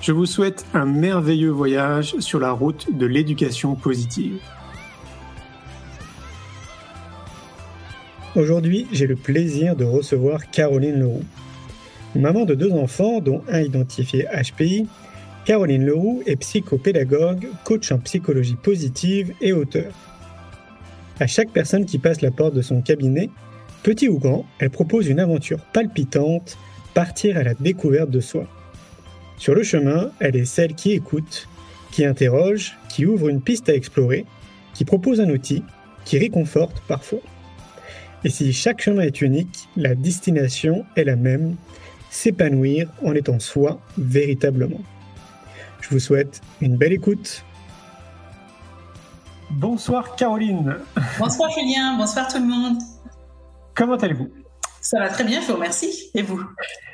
Je vous souhaite un merveilleux voyage sur la route de l'éducation positive. Aujourd'hui, j'ai le plaisir de recevoir Caroline Leroux. Maman de deux enfants, dont un identifié HPI, Caroline Leroux est psychopédagogue, coach en psychologie positive et auteur. À chaque personne qui passe la porte de son cabinet, petit ou grand, elle propose une aventure palpitante, partir à la découverte de soi. Sur le chemin, elle est celle qui écoute, qui interroge, qui ouvre une piste à explorer, qui propose un outil, qui réconforte parfois. Et si chaque chemin est unique, la destination est la même, s'épanouir en étant soi véritablement. Je vous souhaite une belle écoute. Bonsoir Caroline. Bonsoir Julien, bonsoir tout le monde. Comment allez-vous? Ça va très bien, je vous remercie. Et vous?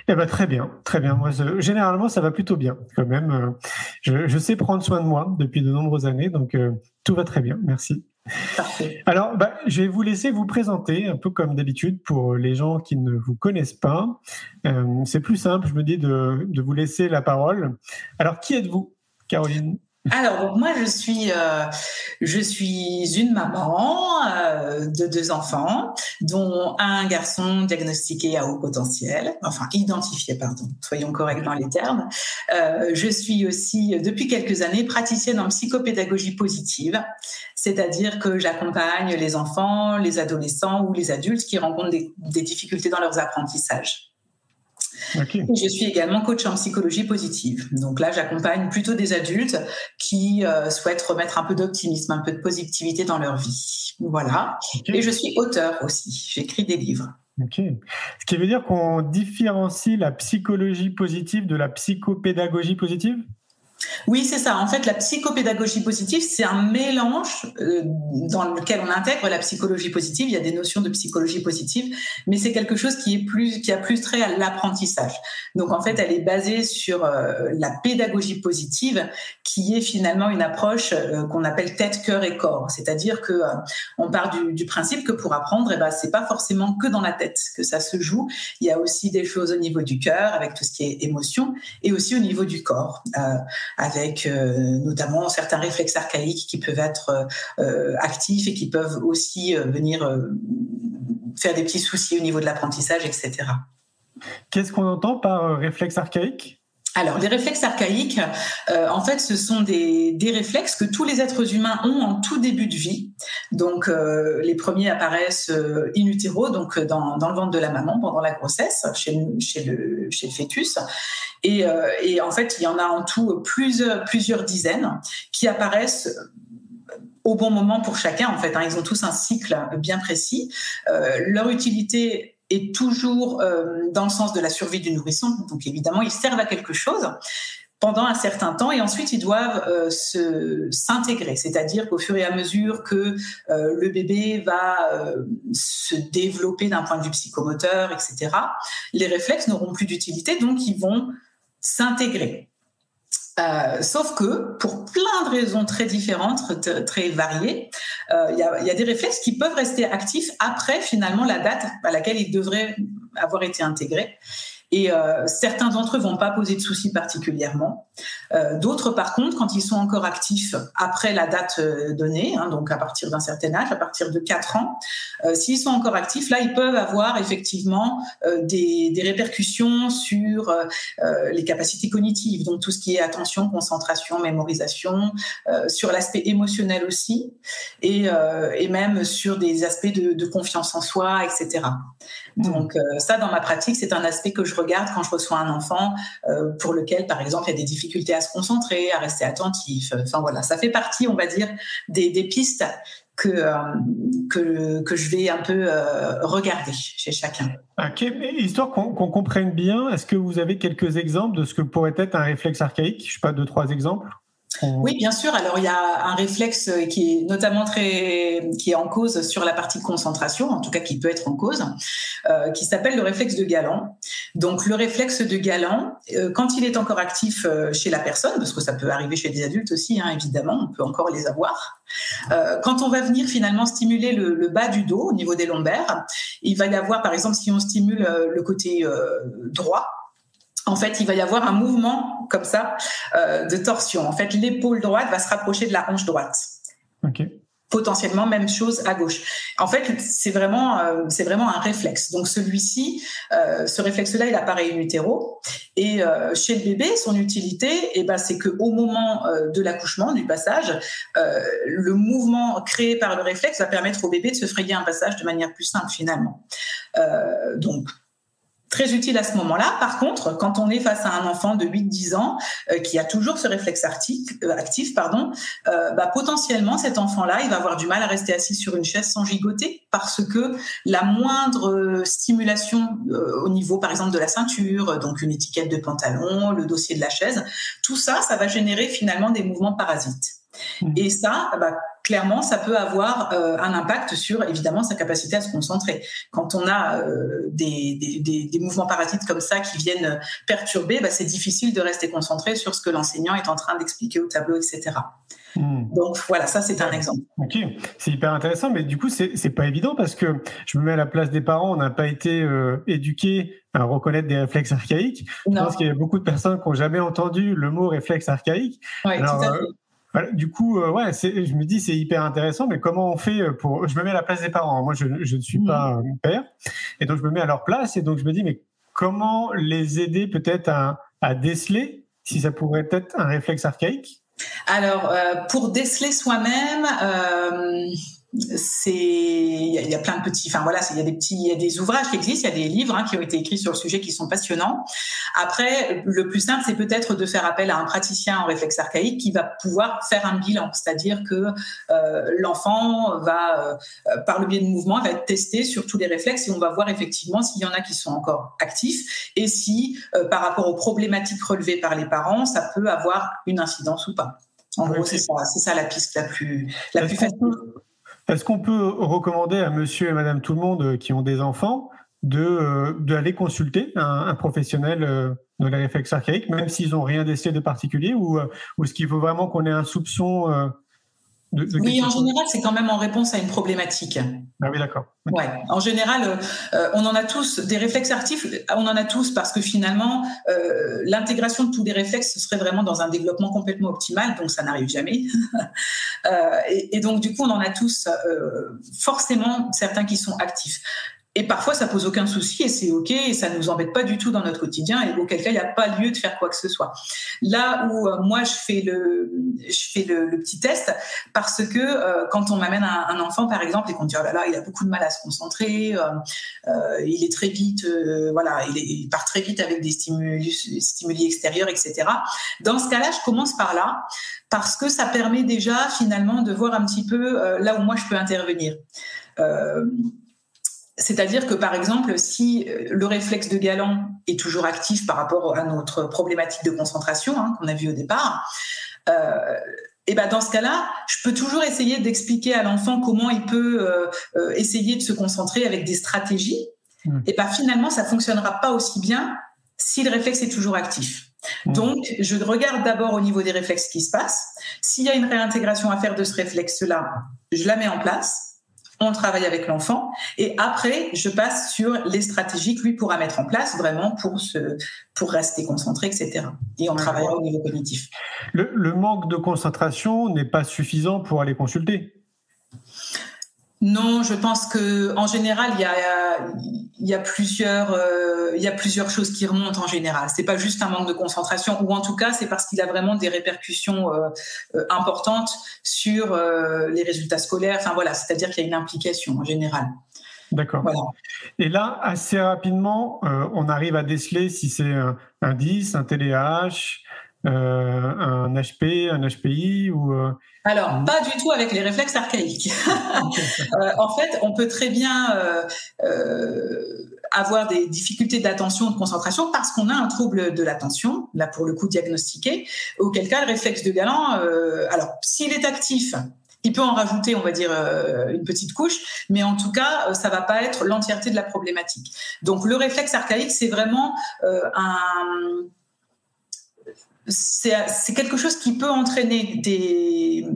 Eh ben, très bien, très bien. Moi, généralement, ça va plutôt bien quand même. Euh, je, sais prendre soin de moi depuis de nombreuses années, donc euh, tout va très bien. Merci. Parfait. Alors, bah, je vais vous laisser vous présenter, un peu comme d'habitude, pour les gens qui ne vous connaissent pas. Euh, c'est plus simple, je me dis, de, de vous laisser la parole. Alors, qui êtes-vous, Caroline? Alors moi je suis euh, je suis une maman euh, de deux enfants dont un garçon diagnostiqué à haut potentiel enfin identifié pardon soyons corrects dans les termes. Euh, je suis aussi depuis quelques années praticienne en psychopédagogie positive c'est-à-dire que j'accompagne les enfants les adolescents ou les adultes qui rencontrent des difficultés dans leurs apprentissages je suis également coach en psychologie positive. Donc là, j'accompagne plutôt des adultes qui euh, souhaitent remettre un peu d'optimisme, un peu de positivité dans leur vie. Voilà. Et je suis auteur aussi. J'écris des livres. Ok. Ce qui veut dire qu'on différencie la psychologie positive de la psychopédagogie positive? Oui, c'est ça. En fait, la psychopédagogie positive, c'est un mélange euh, dans lequel on intègre la psychologie positive. Il y a des notions de psychologie positive, mais c'est quelque chose qui est plus, qui a plus trait à l'apprentissage. Donc, en fait, elle est basée sur euh, la pédagogie positive, qui est finalement une approche euh, qu'on appelle tête, cœur et corps. C'est-à-dire que on part du, principe que pour apprendre, eh ben, c'est pas forcément que dans la tête que ça se joue. Il y a aussi des choses au niveau du cœur, avec tout ce qui est émotion, et aussi au niveau du corps avec euh, notamment certains réflexes archaïques qui peuvent être euh, actifs et qui peuvent aussi euh, venir faire des petits soucis au niveau de l'apprentissage, etc. Qu'est-ce qu'on entend par réflexe archaïque? Alors, les réflexes archaïques, en fait, ce sont des, réflexes que tous les êtres humains ont en tout début de vie. Donc, les premiers apparaissent in utero, donc dans, le ventre de la maman pendant la grossesse, chez, chez, le, chez le fœtus. Euh, et, en fait, il y en a en tout plusieurs, plusieurs dizaines qui apparaissent au bon moment pour chacun. En fait, hein. ils ont tous un cycle bien précis. Euh, leur utilité est toujours euh, dans le sens de la survie du nourrisson. Donc évidemment, ils servent à quelque chose pendant un certain temps et ensuite ils doivent se s'intégrer, c'est-à-dire qu'au fur et à mesure que le bébé va se développer d'un point de vue psychomoteur, etc., les réflexes n'auront plus d'utilité, donc ils vont s'intégrer. Euh, sauf que, pour plein de raisons très différentes, très variées, euh, il y, a, des réflexes qui peuvent rester actifs après finalement la date à laquelle ils devraient avoir été intégrés. Et euh, certains d'entre eux vont pas poser de soucis particulièrement. Euh, d'autres, par contre, quand ils sont encore actifs après la date euh, donnée, hein, donc à partir d'un certain âge, à partir de 4 ans, s'ils sont encore actifs, là, ils peuvent avoir effectivement des, des, répercussions sur les capacités cognitives, donc tout ce qui est attention, concentration, mémorisation, sur l'aspect émotionnel aussi, et, et, même sur des aspects de, de confiance en soi, etc. Mmh. Donc ça, dans ma pratique, c'est un aspect que je regarde quand je reçois un enfant euh, pour lequel, par exemple, il y a des difficultés à se concentrer, à rester attentif. Enfin voilà, ça fait partie, on va dire, des, pistes que, euh, que, que, je vais un peu euh, regarder chez chacun. Ok, histoire qu'on comprenne bien, est-ce que vous avez quelques exemples de ce que pourrait être un réflexe archaïque? Je sais pas, deux, trois exemples oui, bien sûr. Alors il y a un réflexe qui est notamment très qui est en cause sur la partie concentration, en tout cas qui peut être en cause, euh, qui s'appelle le réflexe de Galant. Donc le réflexe de Galant, euh, quand il est encore actif euh, chez la personne, parce que ça peut arriver chez des adultes aussi, hein, évidemment, on peut encore les avoir. quand on va venir finalement stimuler le, le, bas du dos au niveau des lombaires, il va y avoir, par exemple, si on stimule le côté droit, en fait, il va y avoir un mouvement comme ça euh, de torsion. En fait, l'épaule droite va se rapprocher de la hanche droite. Potentiellement même chose à gauche. En fait, c'est vraiment euh, c'est vraiment un réflexe. Donc celui-ci, euh, ce réflexe-là, il apparaît in utero. Et chez le bébé, son utilité, eh ben, c'est que au moment de l'accouchement, du passage, le mouvement créé par le réflexe va permettre au bébé de se frayer un passage de manière plus simple finalement. donc très utile à ce moment-là. Par contre, quand on est face à un enfant de 8-10 ans euh, qui a toujours ce réflexe euh, actif, pardon, euh, bah, potentiellement cet enfant-là, il va avoir du mal à rester assis sur une chaise sans gigoter parce que la moindre stimulation au niveau, par exemple, de la ceinture, donc une étiquette de pantalon, le dossier de la chaise, tout ça, ça va générer finalement des mouvements parasites. Mmh. Et ça, bah, clairement, ça peut avoir euh, un impact sur, évidemment, sa capacité à se concentrer. Quand on a euh, des, des, des, mouvements parasites comme ça qui viennent perturber, bah, c'est difficile de rester concentré sur ce que l'enseignant est en train d'expliquer au tableau, etc. Mmh. Donc voilà, ça c'est un exemple. Ok, c'est hyper intéressant, mais du coup c'est pas évident parce que je me mets à la place des parents, on n'a pas été euh, éduqués à reconnaître des réflexes archaïques. Je pense qu'il y a beaucoup de personnes qui n'ont jamais entendu le mot réflexe archaïque. Ouais, tout à fait. Du coup, euh, ouais, je me dis c'est hyper intéressant, mais comment on fait pour Je me mets à la place des parents. Moi, je, ne suis pas mmh. père, et donc je me mets à leur place, et donc je me dis mais comment les aider peut-être à, déceler si ça pourrait être un réflexe archaïque? Alors, euh, pour déceler soi-même. Euh, c'est il y, a plein de petits enfin voilà il y a des petits il y a des ouvrages qui existent il y a des livres hein, qui ont été écrits sur le sujet qui sont passionnants. Après le plus simple c'est peut-être de faire appel à un praticien en réflexe archaïque qui va pouvoir faire un bilan. C'est-à-dire que euh, l'enfant va euh, par le biais de mouvements va être testé sur tous les réflexes et on va voir effectivement s'il y en a qui sont encore actifs et si euh, par rapport aux problématiques relevées par les parents ça peut avoir une incidence ou pas. En gros, c'est ça, c'est ça la piste la plus, la plus facile. Est-ce qu'on peut recommander à monsieur et madame tout le monde euh, qui ont des enfants de euh, d'aller consulter un, professionnel euh, de la réflexe archaïque, même s'ils n'ont rien d'essayé de particulier, ou, ou est-ce qu'il faut vraiment qu'on ait un soupçon oui, en général, c'est quand même en réponse à une problématique. Ah oui, d'accord. Ouais. En général, euh, euh, on en a tous des réflexes actifs. On en a tous parce que finalement, euh, l'intégration de tous les réflexes, ce serait vraiment dans un développement complètement optimal, donc ça n'arrive jamais. et, et, donc, du coup, on en a tous forcément certains qui sont actifs. Et parfois, ça pose aucun souci et c'est OK et ça ne nous embête pas du tout dans notre quotidien et auquel cas, il n'y a pas lieu de faire quoi que ce soit. Là où euh, moi, je fais le, je fais le, petit test parce que euh, quand on m'amène un, enfant, par exemple, et qu'on dit, oh là là, il a beaucoup de mal à se concentrer, euh, il est très vite, voilà, il, part très vite avec des stimuli, stimuli extérieurs, etc. Dans ce cas-là, je commence par là parce que ça permet déjà finalement de voir un petit peu là où moi je peux intervenir. C'est-à-dire que, par exemple, si euh, le réflexe de Galant est toujours actif par rapport à notre problématique de concentration hein, qu'on a vu au départ, euh, et ben dans ce cas-là, je peux toujours essayer d'expliquer à l'enfant comment il peut euh, euh essayer de se concentrer avec des stratégies. Mmh. Et ben finalement, ça fonctionnera pas aussi bien si le réflexe est toujours actif. Mmh. Donc, je regarde d'abord au niveau des réflexes qui se passent. S'il y a une réintégration à faire de ce réflexe-là, je la mets en place on travaille avec l'enfant, et après, je passe sur les stratégies que lui pourra mettre en place vraiment pour, se, pour rester concentré, etc. Et on travaille au niveau cognitif. Le, manque de concentration n'est pas suffisant pour aller consulter non, je pense que en général, il y a, il y a plusieurs, euh, il y a plusieurs choses qui remontent en général. C'est pas juste un manque de concentration, ou en tout cas, c'est parce qu'il a vraiment des répercussions euh, euh, importantes sur les résultats scolaires. Enfin voilà, c'est-à-dire qu'il y a une implication en général. D'accord. Et là, assez rapidement, on arrive à déceler si c'est un 10, un TDAH, un HP, un HPI ou alors, pas du tout avec les réflexes archaïques. Euh, en fait, on peut très bien euh, euh, avoir des difficultés d'attention, de concentration, parce qu'on a un trouble de l'attention, là pour le coup diagnostiqué, auquel cas le réflexe de Galant, alors s'il est actif, il peut en rajouter, on va dire, une petite couche, mais en tout cas, ça va pas être l'entièreté de la problématique. Donc, le réflexe archaïque, c'est vraiment un c'est quelque chose qui peut entraîner des,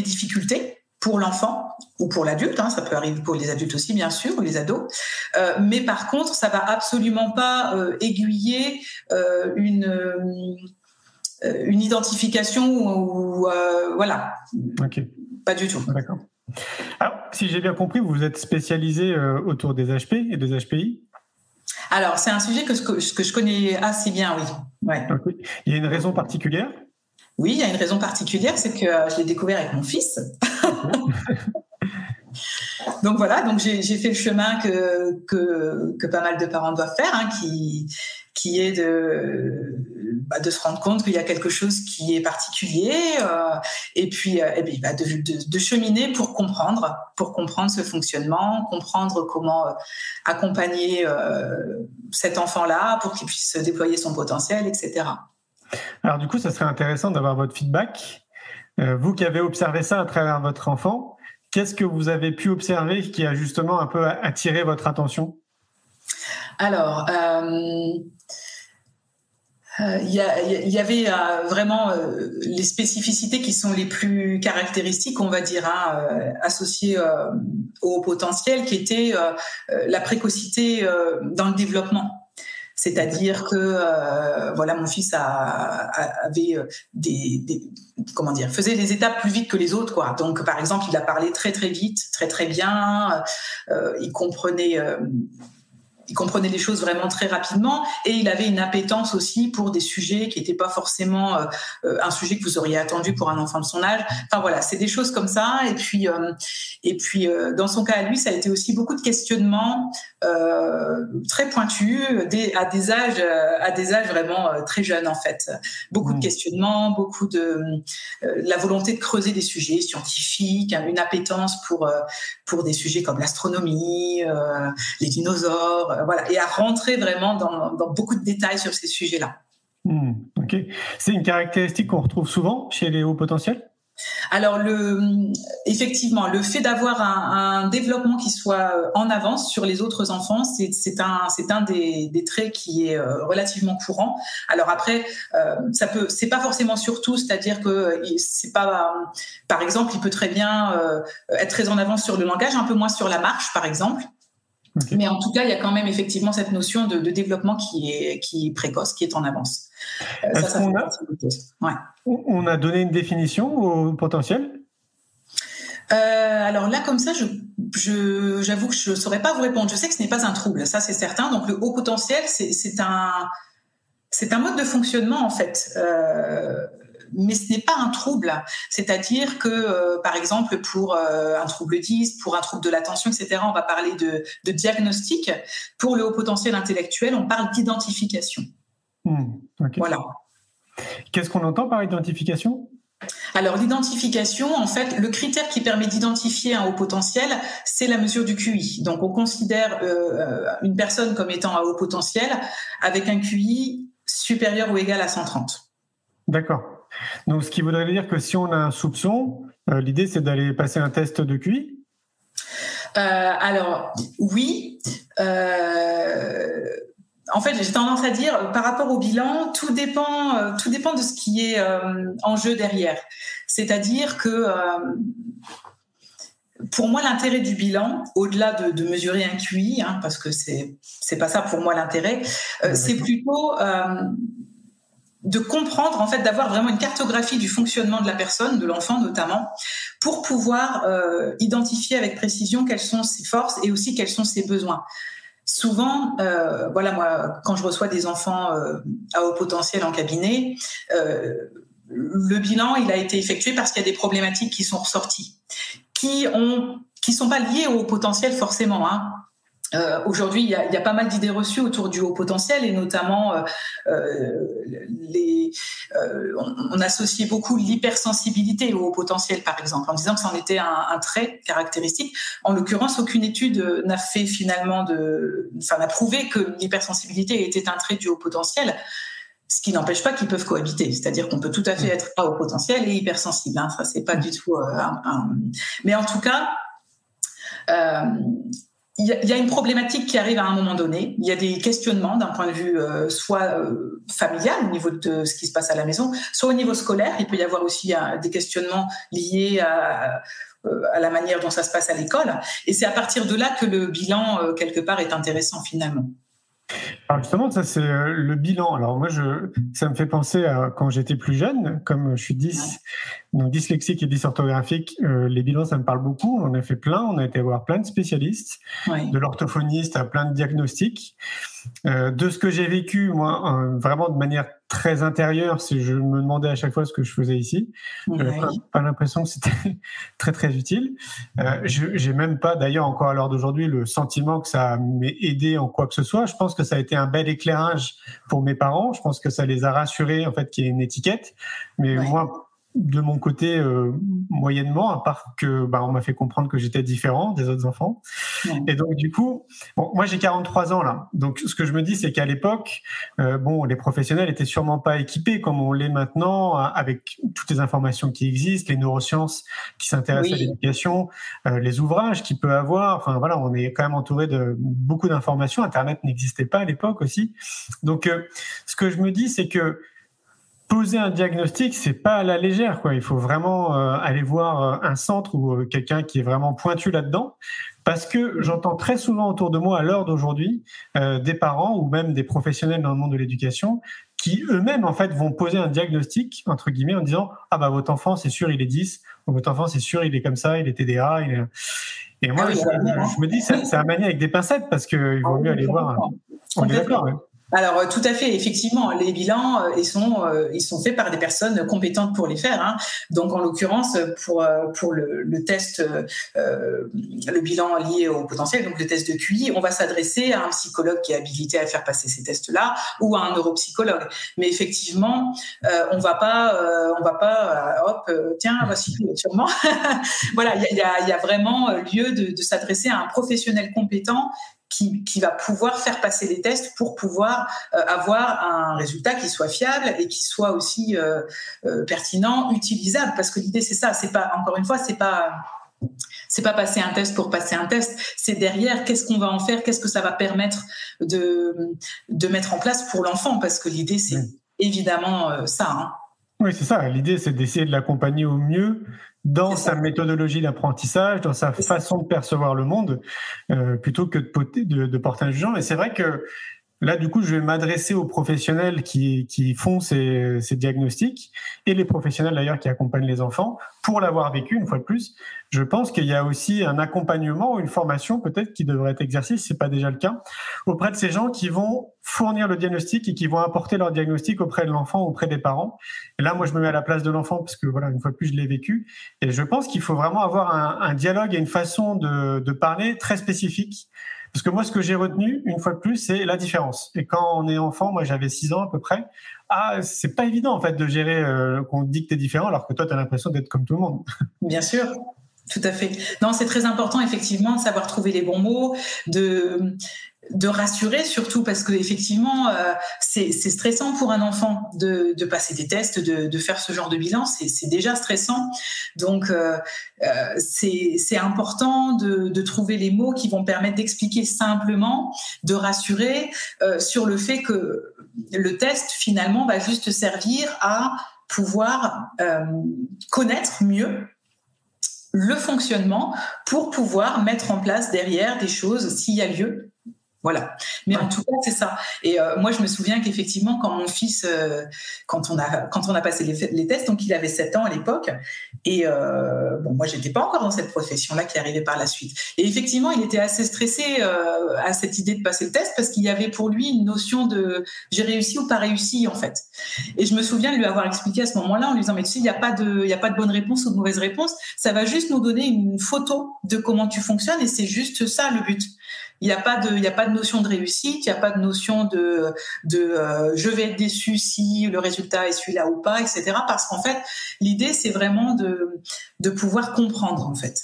difficultés pour l'enfant ou pour l'adulte, hein, ça peut arriver pour les adultes aussi bien sûr, ou les ados, euh, mais par contre ça va absolument pas euh, aiguiller euh, une une identification ou voilà, pas du tout. D'accord. Alors si j'ai bien compris, vous êtes spécialisé autour des HP et des HPI. Alors, c'est un sujet que, que, je connais assez bien, oui. Ouais. Il y a une raison particulière? Oui, il y a une raison particulière, c'est que euh, je l'ai découvert avec mon fils. donc voilà, donc j'ai fait le chemin que, que, que, pas mal de parents doivent faire, hein, qui, qui est de, bah, de se rendre compte qu'il y a quelque chose qui est particulier euh, et puis, euh, et puis bah, de, de, de, cheminer pour comprendre, pour comprendre ce fonctionnement, comprendre comment euh, accompagner cet enfant-là pour qu'il puisse déployer son potentiel, etc. Alors du coup, ça serait intéressant d'avoir votre feedback. vous qui avez observé ça à travers votre enfant, qu'est-ce que vous avez pu observer qui a justement un peu attiré votre attention? Alors, euh, euh, il y, avait euh, vraiment les spécificités qui sont les plus caractéristiques, on va dire, hein, associées au potentiel, qui était la précocité dans le développement. C'est-à-dire que voilà, mon fils avait des, comment dire, faisait des étapes plus vite que les autres, quoi. Donc, par exemple, il a parlé très très vite, très très bien. il comprenait il comprenait les choses vraiment très rapidement et il avait une appétence aussi pour des sujets qui n'étaient pas forcément euh, euh, un sujet que vous auriez attendu pour un enfant de son âge. Enfin voilà, c'est des choses comme ça. Et puis, euh, et puis dans son cas à lui, ça a été aussi beaucoup de questionnements très pointus à des âges, à des âges vraiment très jeunes en fait. Beaucoup de mmh. questionnements, beaucoup de la volonté de creuser des sujets scientifiques, hein, une appétence pour pour des sujets comme l'astronomie, les dinosaures voilà, et à rentrer vraiment dans, beaucoup de détails sur ces sujets-là. Hmm, ok. C'est une caractéristique qu'on retrouve souvent chez les hauts potentiels? Alors, le, effectivement, le fait d'avoir un, développement qui soit en avance sur les autres enfants, c'est un, un des, traits qui est euh, relativement courant. Alors après, euh, ça peut, c'est pas forcément sur tout, c'est-à-dire que c'est pas, par exemple, il peut très bien être très en avance sur le langage, un peu moins sur la marche, par exemple. Mais en tout cas, il y a quand même effectivement cette notion de, développement qui est, qui est précoce, qui est en avance. Euh, ça, on, a, on a donné une définition au potentiel? Euh, alors là, comme ça, je, j'avoue que je ne saurais pas vous répondre. Je sais que ce n'est pas un trouble, ça c'est certain. Donc le haut potentiel, c'est, un, un mode de fonctionnement en fait. Euh, mais ce n'est pas un trouble. C'est-à-dire que, euh, par exemple, pour euh, un trouble 10, pour un trouble de l'attention, etc., on va parler de, diagnostic. Pour le haut potentiel intellectuel, on parle d'identification. Hmm, voilà. Qu'est-ce qu'on entend par identification? Alors l'identification, en fait, le critère qui permet d'identifier un haut potentiel, c'est la mesure du QI. Donc on considère euh, une personne comme étant à haut potentiel avec un QI supérieur ou égal à 130. D'accord. Donc, ce qui voudrait dire que si on a un soupçon, euh, l'idée c'est d'aller passer un test de QI euh, Alors, oui. Euh, en fait, j'ai tendance à dire, par rapport au bilan, tout dépend, tout dépend de ce qui est en jeu derrière. C'est-à-dire que pour moi, l'intérêt du bilan, au-delà de, mesurer un QI, hein, parce que c'est c'est pas ça pour moi l'intérêt, euh, c'est plutôt euh, de comprendre, en fait, d'avoir vraiment une cartographie du fonctionnement de la personne, de l'enfant notamment, pour pouvoir euh, identifier avec précision quelles sont ses forces et aussi quels sont ses besoins. Souvent, voilà, moi, quand je reçois des enfants à haut potentiel en cabinet, le bilan, il a été effectué parce qu'il y a des problématiques qui sont ressorties qui ont qui sont pas liés au potentiel forcément. Hein. Euh, Aujourd'hui, il y, a, pas mal d'idées reçues autour du haut potentiel et notamment euh, euh on, associait beaucoup l'hypersensibilité au haut potentiel, par exemple, en disant que c'en était un, trait caractéristique. En l'occurrence, aucune étude n'a fait finalement de, enfin, n'a prouvé que l'hypersensibilité était un trait du haut potentiel. Ce qui n'empêche pas qu'ils peuvent cohabiter, c'est-à-dire qu'on peut tout à fait être à haut potentiel et hypersensible. Hein. Ça, c'est pas du tout Mais en tout cas, il y, a une problématique qui arrive à un moment donné. Il y a des questionnements d'un point de vue euh, soit familial au niveau de ce qui se passe à la maison, soit au niveau scolaire. Il peut y avoir aussi des questionnements liés à, à la manière dont ça se passe à l'école. Et c'est à partir de là que le bilan, quelque part, est intéressant finalement. Alors justement, ça c'est euh, le bilan. Alors moi, je, ça me fait penser à quand j'étais plus jeune, comme je suis 10, donc dyslexique et dysorthographique, euh, les bilans, ça me parle beaucoup. On en a fait plein, on a été voir plein de spécialistes, de l'orthophoniste à plein de diagnostics. Euh, de ce que j'ai vécu, moi, euh, vraiment de manière très intérieure, si je me demandais à chaque fois ce que je faisais ici, je n'avais pas, l'impression que c'était très très utile. Euh, j'ai même pas, d'ailleurs, encore à l'heure d'aujourd'hui, le sentiment que ça m'ait aidé en quoi que ce soit. Je pense que ça a été un bel éclairage pour mes parents. Je pense que ça les a rassurés en fait qu'il y ait une étiquette. Mais moi, de mon côté euh, moyennement, à part que bah, on m'a fait comprendre que j'étais différent des autres enfants. Et donc du coup, bon, moi j'ai 43 ans là. Donc ce que je me dis, c'est qu'à l'époque, euh, bon, les professionnels étaient sûrement pas équipés comme on l'est maintenant, avec toutes les informations qui existent, les neurosciences qui s'intéressent à l'éducation, euh, les ouvrages qu'il peut avoir. Enfin voilà, on est quand même entouré de beaucoup d'informations. Internet n'existait pas à l'époque aussi. Donc ce que je me dis, c'est que poser un diagnostic, c'est pas à la légère, quoi. Il faut vraiment euh, aller voir euh, un centre ou euh, quelqu'un qui est vraiment pointu là-dedans, parce que j'entends très souvent autour de moi à l'heure d'aujourd'hui des parents ou même des professionnels dans le monde de l'éducation qui eux-mêmes en fait vont poser un diagnostic entre guillemets en disant ah bah votre enfant c'est sûr il est 10 ou votre enfant c'est sûr il est comme ça, il est TDA, et moi ah je, me dis c'est à manier avec des pincettes parce qu'il vaut ah mieux aller voir. On est d'accord. Alors euh, tout à fait, effectivement, les bilans euh, ils sont euh, ils sont faits par des personnes compétentes pour les faire. Hein. Donc en l'occurrence pour le, test le bilan lié au potentiel, donc le test de QI, on va s'adresser à un psychologue qui est habilité à faire passer ces tests-là ou à un neuropsychologue. Mais effectivement, on va pas on va pas hop tiens voici sûrement. voilà, il y a, vraiment lieu de s'adresser à un professionnel compétent qui, va pouvoir faire passer les tests pour pouvoir euh, avoir un résultat qui soit fiable et qui soit aussi euh, euh, pertinent, utilisable. Parce que l'idée, c'est ça. C'est pas, encore une fois, c'est pas c'est pas passer un test pour passer un test, c'est derrière qu'est-ce qu'on va en faire, qu'est-ce que ça va permettre de, de mettre en place pour l'enfant, parce que l'idée c'est évidemment ça. Hein. Oui, c'est ça. L'idée c'est d'essayer de l'accompagner au mieux dans sa méthodologie d'apprentissage, dans sa façon de percevoir le monde, euh, plutôt que de, de, porter un jugement. Et c'est vrai que Là, du coup, je vais m'adresser aux professionnels qui, font ces, diagnostics et les professionnels d'ailleurs qui accompagnent les enfants pour l'avoir vécu une fois de plus. Je pense qu'il y a aussi un accompagnement ou une formation peut-être qui devrait être exercée, si c'est pas déjà le cas, auprès de ces gens qui vont fournir le diagnostic et qui vont apporter leur diagnostic auprès de l'enfant, auprès des parents. Et là, moi, je me mets à la place de l'enfant parce que voilà, une fois de plus, je l'ai vécu. Et je pense qu'il faut vraiment avoir un, dialogue et une façon de parler très spécifique parce que moi, ce que j'ai retenu, une fois de plus, c'est la différence. Et quand on est enfant, moi j'avais 6 ans à peu près, ah, c'est pas évident en fait de gérer euh, qu'on dit que tu es différent alors que toi, tu as l'impression d'être comme tout le monde. Bien sûr. Tout à fait. Non, c'est très important effectivement de savoir trouver les bons mots, de de rassurer surtout parce que effectivement euh, c'est stressant pour un enfant de, de passer des tests, de, de, faire ce genre de bilan, c'est déjà stressant. Donc euh, euh, c'est important de, de, trouver les mots qui vont permettre d'expliquer simplement, de rassurer euh, sur le fait que le test finalement va juste servir à pouvoir euh, connaître mieux le fonctionnement pour pouvoir mettre en place derrière des choses s'il y a lieu voilà. Mais en tout cas, c'est ça. Et euh, moi, je me souviens qu'effectivement, quand mon fils, euh, quand on a quand on a passé les, tests, donc il avait 7 ans à l'époque, et euh, bon, moi, j'étais pas encore dans cette profession-là qui arrivait par la suite. Et effectivement, il était assez stressé à cette idée de passer le test parce qu'il y avait pour lui une notion de j'ai réussi ou pas réussi en fait. Et je me souviens de lui avoir expliqué à ce moment-là en lui disant mais tu sais, il n'y a pas de y a pas de bonne réponse ou de mauvaise réponse. Ça va juste nous donner une photo de comment tu fonctionnes et c'est juste ça le but. Il n'y a pas de, il y a pas de notion de réussite, il n'y a pas de notion de, de euh, je vais être déçu si le résultat est celui-là ou pas, etc. Parce qu'en fait, l'idée c'est vraiment de, de pouvoir comprendre en fait.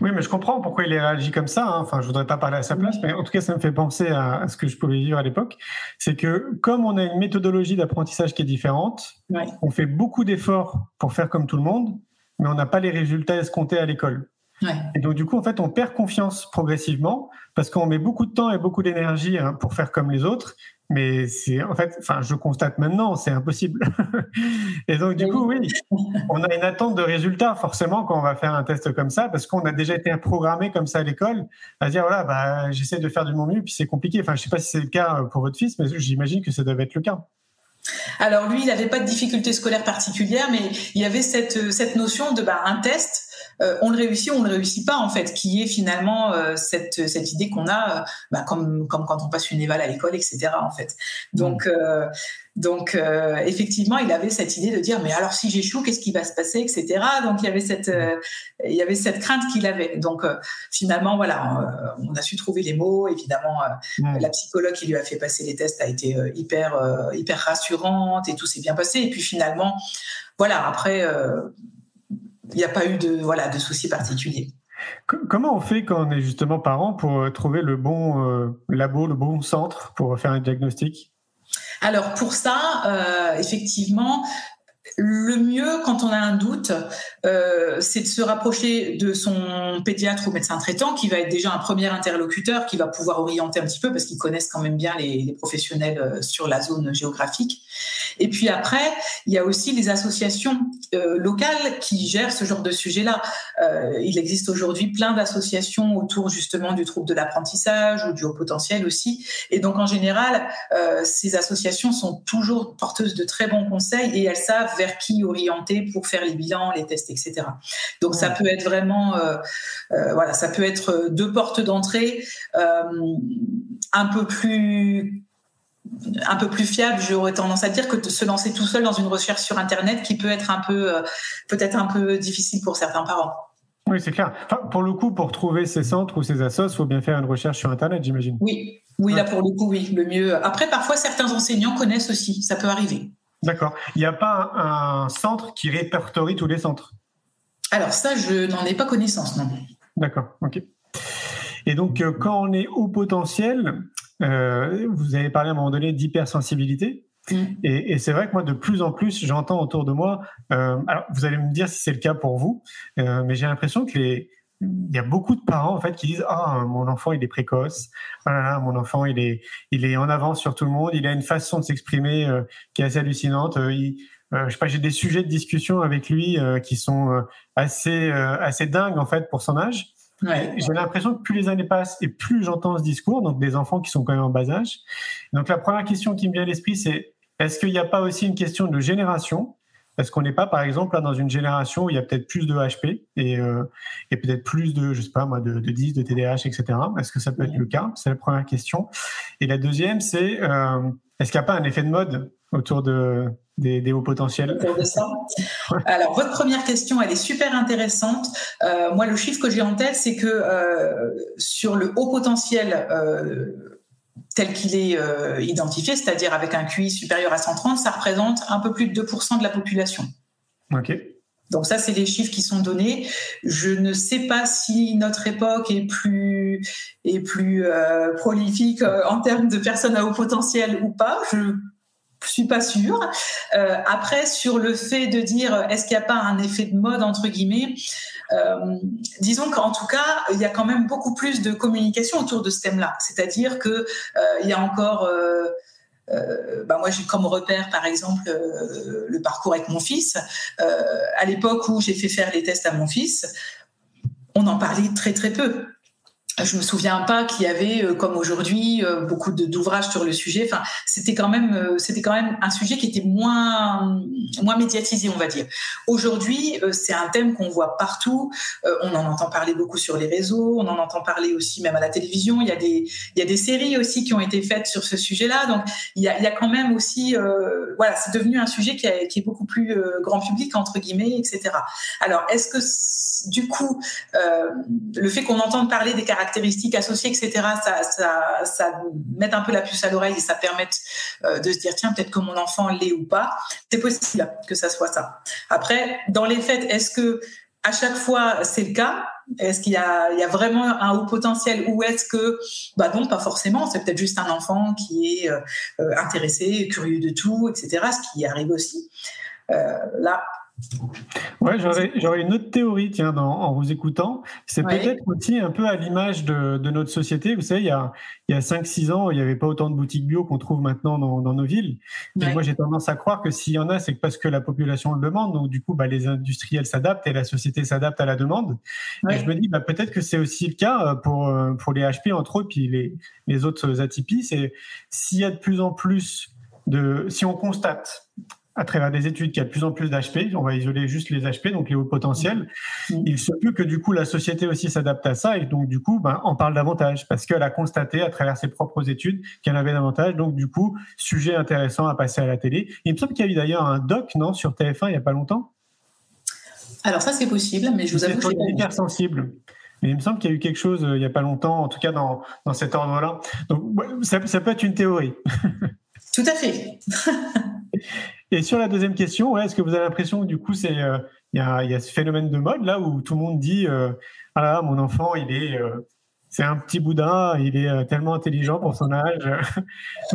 Oui, mais je comprends pourquoi il est réagi comme ça. Hein. Enfin, je voudrais pas parler à sa place, mais en tout cas, ça me fait penser à, ce que je pouvais vivre à l'époque. C'est que comme on a une méthodologie d'apprentissage qui est différente, on fait beaucoup d'efforts pour faire comme tout le monde, mais on n'a pas les résultats escomptés à l'école. Et donc, du coup, en fait, on perd confiance progressivement parce qu'on met beaucoup de temps et beaucoup d'énergie hein, pour faire comme les autres. Mais c'est, en fait, enfin, je constate maintenant, c'est impossible. et donc, du coup, oui, on a une attente de résultats, forcément, quand on va faire un test comme ça, parce qu'on a déjà été programmé comme ça à l'école, à dire, voilà, bah, j'essaie de faire du mon mieux, puis c'est compliqué. Enfin, je sais pas si c'est le cas pour votre fils, mais j'imagine que ça doit être le cas. Alors lui, il n'avait pas de difficultés scolaires particulières, mais il y avait cette, cette notion de bah, un test, euh, on le réussit ou on le réussit pas en fait, qui est finalement euh, cette, cette idée qu'on a, euh, bah, comme, comme quand on passe une éval à l'école, etc. En fait. Donc, mmh. donc effectivement, il avait cette idée de dire mais alors si j'échoue, qu'est-ce qui va se passer, etc. Donc il y avait cette, il y avait cette crainte qu'il avait. Donc finalement, voilà, on a su trouver les mots. Évidemment, mmh. la psychologue qui lui a fait passer les tests a été hyper, hyper rassurante et tout s'est bien passé. Et puis finalement, voilà, après il n'y a pas eu de, voilà, de soucis particuliers. Comment on fait quand on est justement parent pour euh, trouver le bon euh, labo, le bon centre pour faire un diagnostic? Alors pour ça, euh, effectivement, le mieux, quand on a un doute, euh, c'est de se rapprocher de son pédiatre ou médecin traitant, qui va être déjà un premier interlocuteur, qui va pouvoir orienter un petit peu, parce qu'ils connaissent quand même bien les, professionnels euh, sur la zone géographique. Et puis après, il y a aussi les associations euh, locales qui gèrent ce genre de sujet-là. il existe aujourd'hui plein d'associations autour justement du trouble de l'apprentissage ou du haut potentiel aussi. Et donc en général, ces associations sont toujours porteuses de très bons conseils et elles savent vers qui orienter pour faire les bilans, les tests, etc. Donc ça peut être vraiment, euh, euh, voilà, ça peut être deux portes d'entrée euh, un peu plus un peu plus fiable, j'aurais tendance à dire, que de se lancer tout seul dans une recherche sur Internet qui peut être un peu, peut-être un peu difficile pour certains parents. Oui, c'est clair. pour le coup, pour trouver ces centres ou ces assos, il faut bien faire une recherche sur Internet, j'imagine. Oui, oui, là pour le coup, oui, le mieux. Après, parfois, certains enseignants connaissent aussi, ça peut arriver. D'accord. Il n'y a pas un centre qui répertorie tous les centres? Alors ça, je n'en ai pas connaissance, non. D'accord, ok. Et donc, euh, quand on est haut potentiel, euh, vous avez parlé à un moment donné d'hypersensibilité. Mm. Et, c'est vrai que moi, de plus en plus, j'entends autour de moi, euh, alors vous allez me dire si c'est le cas pour vous, mais j'ai l'impression que les, il y a beaucoup de parents en fait qui disent ah mon enfant il est précoce. Ah mon enfant il est il est en avance sur tout le monde. Il a une façon de s'exprimer euh, qui est assez hallucinante. Euh, euh, je sais pas j'ai des sujets de discussion avec lui qui sont assez assez dingues en fait pour son âge. J'ai l'impression que plus les années passent et plus j'entends ce discours donc des enfants qui sont quand même en bas âge. Donc la première question qui me vient à l'esprit c'est est-ce qu'il n'y a pas aussi une question de génération est-ce qu'on n'est pas, par exemple, là, dans une génération où il y a peut-être plus de HP et, euh, et peut-être plus de, je sais pas moi, de, de 10, de TDAH, etc. Est-ce que ça peut être le cas? C'est la première question. Et la deuxième, c'est euh, est-ce qu'il n'y a pas un effet de mode autour de, des, hauts potentiels? Alors, votre première question, elle est super intéressante. Euh, moi, le chiffre que j'ai en tête, c'est que euh, sur le haut potentiel, euh, tel qu'il est euh, identifié, c'est-à-dire avec un QI supérieur à 130, ça représente un peu plus de 2% de la population. OK. Donc ça, c'est les chiffres qui sont donnés. Je ne sais pas si notre époque est plus est plus euh, prolifique euh, en termes de personnes à haut potentiel ou pas. Je je suis pas sûre. Euh, après, sur le fait de dire est-ce qu'il n'y a pas un effet de mode entre guillemets, euh, disons qu'en tout cas, il y a quand même beaucoup plus de communication autour de ce thème-là. C'est-à-dire que euh, il y a encore euh, bah moi, j'ai comme repère, par exemple, le parcours avec mon fils. À l'époque où j'ai fait faire les tests à mon fils, on en parlait très très peu je me souviens pas qu'il y avait, euh, comme aujourd'hui, euh, beaucoup d'ouvrages sur le sujet. Enfin, c'était quand même, euh, c'était quand même un sujet qui était moins, moins médiatisé, on va dire. Aujourd'hui, c'est un thème qu'on voit partout. on en entend parler beaucoup sur les réseaux. On en entend parler aussi même à la télévision. Il y a des, il y a des séries aussi qui ont été faites sur ce sujet-là. Donc, il y a, il y a quand même aussi, voilà, c'est devenu un sujet qui, qui est beaucoup plus grand public entre guillemets, etc. Alors, est-ce que du coup, le fait qu'on entende parler des caractéristiques caractéristiques associées, etc., ça, ça, ça met un peu la puce à l'oreille et ça permet euh, de se dire, tiens, peut-être que mon enfant l'est ou pas. C'est possible que ça soit ça. Après, dans les faits, est-ce que à chaque fois c'est le cas? Est-ce qu'il y, a, vraiment un haut potentiel ou est-ce que, bah non, pas forcément, c'est peut-être juste un enfant qui est euh, euh, intéressé, curieux de tout, etc., ce qui arrive aussi. là, Ouais, j'aurais une autre théorie, tiens, en vous écoutant. C'est peut-être aussi un peu à l'image de, notre société. Vous savez, il y a, il y a 5-6 ans, il n'y avait pas autant de boutiques bio qu'on trouve maintenant dans, nos villes. Et moi, j'ai tendance à croire que s'il y en a, c'est parce que la population le demande. Donc, du coup, bah, les industriels s'adaptent et la société s'adapte à la demande. Et je me dis, bah, peut-être que c'est aussi le cas pour, pour les HP, entre autres, puis les, les autres atypies. C'est s'il y a de plus en plus de. Si on constate à travers des études qu'il y a de plus en plus d'HP, on va isoler juste les HP, donc les hauts potentiels, mmh. il se peut que du coup la société aussi s'adapte à ça et donc du coup ben, on parle davantage parce qu'elle a constaté à travers ses propres études qu'elle avait davantage, donc du coup sujet intéressant à passer à la télé. Il me semble qu'il y a eu d'ailleurs un doc non sur TF1 il n'y a pas longtemps? Alors ça c'est possible, mais je vous avoue que c'est hyper sensible. Mais il me semble qu'il y a eu quelque chose euh, il n'y a pas longtemps, en tout cas dans, dans cet ordre-là. Donc ça, ça peut être une théorie. Tout à fait. Et sur la deuxième question, est-ce que vous avez l'impression que du coup, c'est euh, il y, a, ce phénomène de mode là où tout le monde dit euh, ah mon enfant, il est euh, c'est un petit boudin, il est tellement intelligent pour son âge.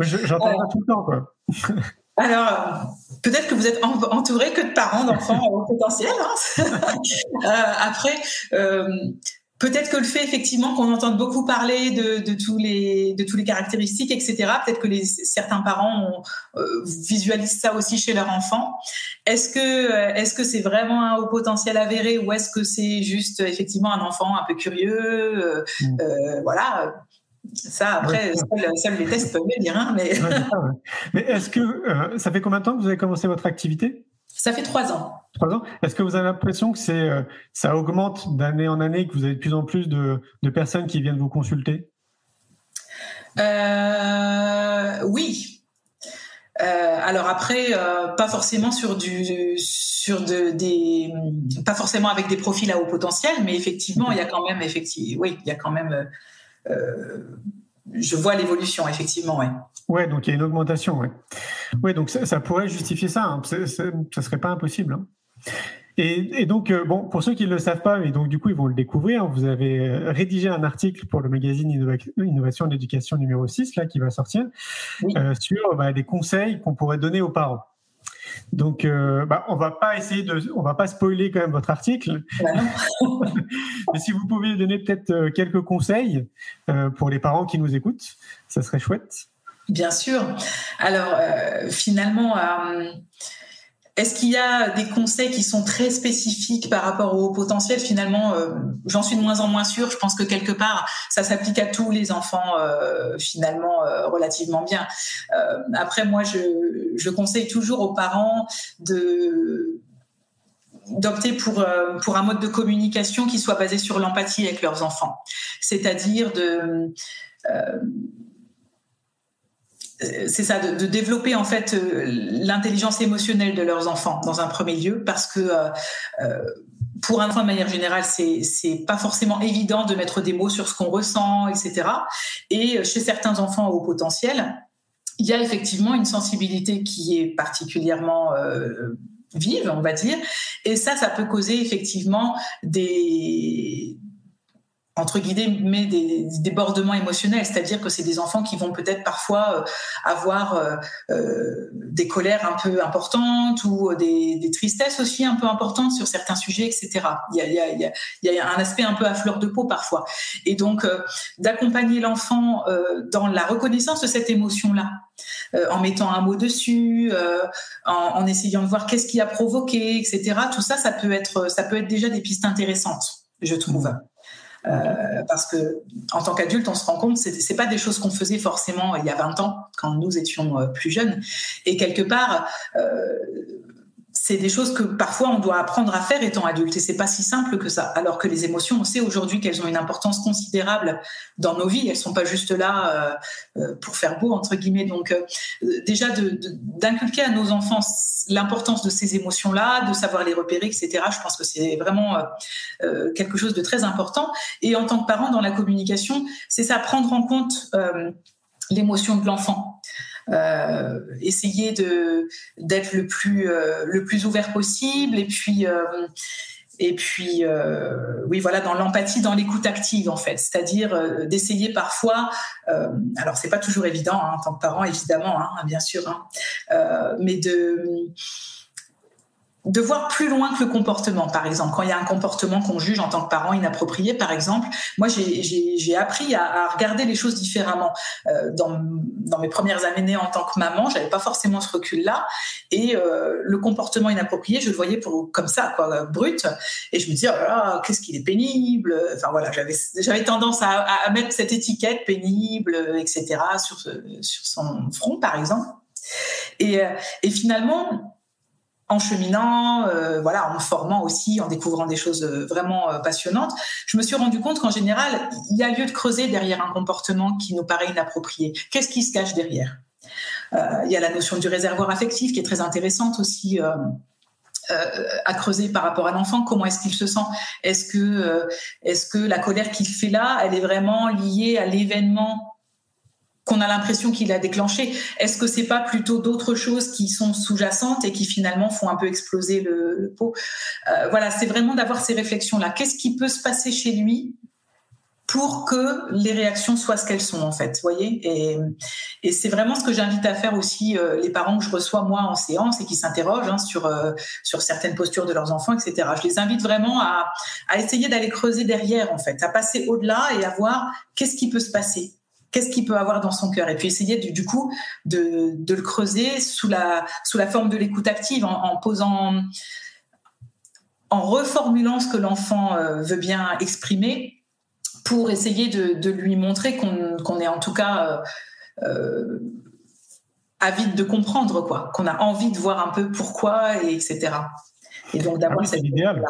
J'entends ça tout le temps quoi. Alors, peut-être que vous êtes entouré que de parents d'enfants au potentiel. Hein après, Peut-être que le fait effectivement qu'on entende beaucoup parler de, tous les de tous les caractéristiques, etc. Peut-être que les, certains parents euh, visualisent ça aussi chez leur enfant. Est-ce que euh, est-ce que c'est vraiment un haut potentiel avéré ou est-ce que c'est juste effectivement un enfant un peu curieux, euh, mm. voilà. Ça, après, seuls, les tests peuvent le dire. Hein, mais mais est-ce que ça fait combien de temps que vous avez commencé votre activité? Ça fait trois ans. Trois ans. Est-ce que vous avez l'impression que c'est, euh, ça augmente d'année en année, que vous avez de plus en plus de, personnes qui viennent vous consulter? Euh, Oui. Euh, alors après, pas forcément sur du, sur de, des, pas forcément avec des profils à haut potentiel, mais effectivement, il y a quand même, effectivement, oui, il y a quand même je vois l'évolution, effectivement, ouais. Ouais, donc il y a une augmentation, ouais. Ouais, donc ça, pourrait justifier ça. Hein. Ça, ne serait pas impossible. Hein. Et, donc, euh, bon, pour ceux qui ne le savent pas, et donc du coup, ils vont le découvrir, vous avez euh, rédigé un article pour le magazine Innovation d'éducation numéro 6, là, qui va sortir, euh, sur bah, des conseils qu'on pourrait donner aux parents. Donc, euh, bah, on va pas essayer de, on va pas spoiler quand même votre article. Mais si vous pouvez donner peut-être euh, quelques conseils euh, pour les parents qui nous écoutent, ça serait chouette. Bien sûr. Alors, finalement, est-ce qu'il y a des conseils qui sont très spécifiques par rapport au potentiel? Finalement, euh, j'en suis de moins en moins sûre. Je pense que quelque part, ça s'applique à tous les enfants, euh, finalement, euh, relativement bien. après, moi, je, je, conseille toujours aux parents de d'opter pour, pour un mode de communication qui soit basé sur l'empathie avec leurs enfants. C'est-à-dire de c'est ça, de, développer en fait euh, l'intelligence émotionnelle de leurs enfants dans un premier lieu, parce que euh, euh, pour un enfant de manière générale, c'est c'est pas forcément évident de mettre des mots sur ce qu'on ressent, etc. Et chez certains enfants au potentiel, il y a effectivement une sensibilité qui est particulièrement vive, on va dire, et ça, ça peut causer effectivement des entre guillemets des débordements émotionnels, c'est-à-dire que c'est des enfants qui vont peut-être parfois euh, avoir euh, euh, des colères un peu importantes ou des, des, tristesses aussi un peu importantes sur certains sujets, etc. Il y a, il y a, il y a un aspect un peu à fleur de peau parfois, et donc d'accompagner l'enfant dans la reconnaissance de cette émotion-là, en mettant un mot dessus, en, en essayant de voir qu'est-ce qui a provoqué, etc. Tout ça, ça peut être, ça peut être déjà des pistes intéressantes je trouve. Euh, parce que en tant qu'adulte, on se rend compte, c'est, c'est pas des choses qu'on faisait forcément il y a 20 ans quand nous étions euh, plus jeunes. Et quelque part, euh, c'est des choses que parfois on doit apprendre à faire étant adulte et c'est pas si simple que ça. Alors que les émotions, on sait aujourd'hui qu'elles ont une importance considérable dans nos vies. Elles sont pas juste là euh, euh pour faire beau entre guillemets. Donc euh, déjà d'inculquer à nos enfants l'importance de ces émotions-là, de savoir les repérer, etc. Je pense que c'est vraiment quelque chose de très important. Et en tant que parent dans la communication, c'est ça prendre en compte l'émotion de l'enfant. Euh, essayer de d'être le plus euh, le plus ouvert possible et puis euh, et puis, euh, oui, voilà, dans l'empathie, dans l'écoute active, en fait, c'est-à-dire euh, d'essayer parfois. Alors, c'est pas toujours évident hein, en tant que parent, évidemment, hein, bien sûr, hein, mais de de voir plus loin que le comportement, par exemple. Quand il y a un comportement qu'on juge en tant que parent inapproprié, par exemple, moi j'ai appris à, à, regarder les choses différemment. Euh, dans, dans, mes premières années en tant que maman, j'avais pas forcément ce recul-là, et euh, le comportement inapproprié, je le voyais pour comme ça, quoi, brut, et je me disais, oh qu'est-ce qu'il est pénible. Enfin voilà, j'avais tendance à, à, mettre cette étiquette pénible, etc. sur sur son front, par exemple. Et, euh, et finalement, en cheminant, euh, voilà, en me formant aussi, en découvrant des choses euh, vraiment euh, passionnantes, je me suis rendu compte qu'en général, il y a lieu de creuser derrière un comportement qui nous paraît inapproprié. Qu'est-ce qui se cache derrière? Il y a la notion du réservoir affectif qui est très intéressante aussi. à creuser par rapport à l'enfant, comment est-ce qu'il se sent? Est-ce que, est-ce que la colère qu'il fait là, elle est vraiment liée à l'événement qu'on a l'impression qu'il a déclenché. Est-ce que c'est pas plutôt d'autres choses qui sont sous-jacentes et qui finalement font un peu exploser le, pot? Euh, Voilà, c'est vraiment d'avoir ces réflexions-là. Qu'est-ce qui peut se passer chez lui pour que les réactions soient ce qu'elles sont en fait, voyez? Et, c'est vraiment ce que j'invite à faire aussi euh, les parents que je reçois moi en séance et qui s'interrogent hein, sur euh, sur certaines postures de leurs enfants, etc. Je les invite vraiment à essayer d'aller creuser derrière en fait, à passer au-delà et à voir qu'est-ce qui peut se passer qu'est-ce qu'il peut avoir dans son cœur. Et puis essayer du, coup de, le creuser sous la, sous la forme de l'écoute active en, posant en reformulant ce que l'enfant euh, veut bien exprimer pour essayer de, lui montrer qu'on est en tout cas euh, euh, avide de comprendre quoi. Qu'on a envie de voir un peu pourquoi et etc et donc d'avoir ah oui, c'est l'idéal.